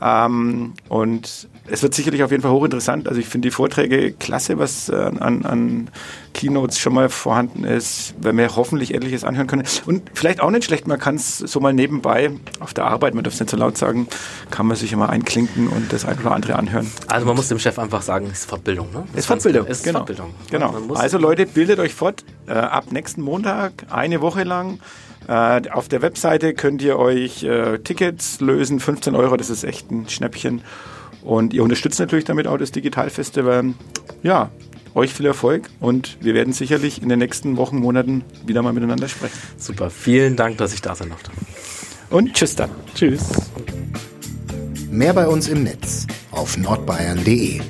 Speaker 2: Ähm, und es wird sicherlich auf jeden Fall hochinteressant. Also ich finde die Vorträge klasse, was äh, an, an Keynotes schon mal vorhanden ist, wenn wir hoffentlich etliches anhören können. Und vielleicht auch nicht schlecht, man kann es so mal nebenbei auf der Arbeit, man darf es nicht so laut sagen, kann man sich immer einklinken und das ein oder andere anhören.
Speaker 3: Also man muss dem Chef einfach sagen, es ist Fortbildung. Ne?
Speaker 2: Es ist Fortbildung.
Speaker 3: Ist
Speaker 2: genau.
Speaker 3: Fortbildung.
Speaker 2: Genau. Also Leute, bildet euch fort. Äh, ab nächsten Montag, eine Woche lang. Äh, auf der Webseite könnt ihr euch äh, Tickets lösen, 15 Euro, das ist echt ein Schnäppchen. Und ihr unterstützt natürlich damit auch das Digitalfestival. Ja, euch viel Erfolg und wir werden sicherlich in den nächsten Wochen, Monaten wieder mal miteinander sprechen.
Speaker 3: Super, vielen Dank, dass ich da sein durfte.
Speaker 2: Und tschüss dann.
Speaker 3: Tschüss.
Speaker 1: Mehr bei uns im Netz auf nordbayern.de.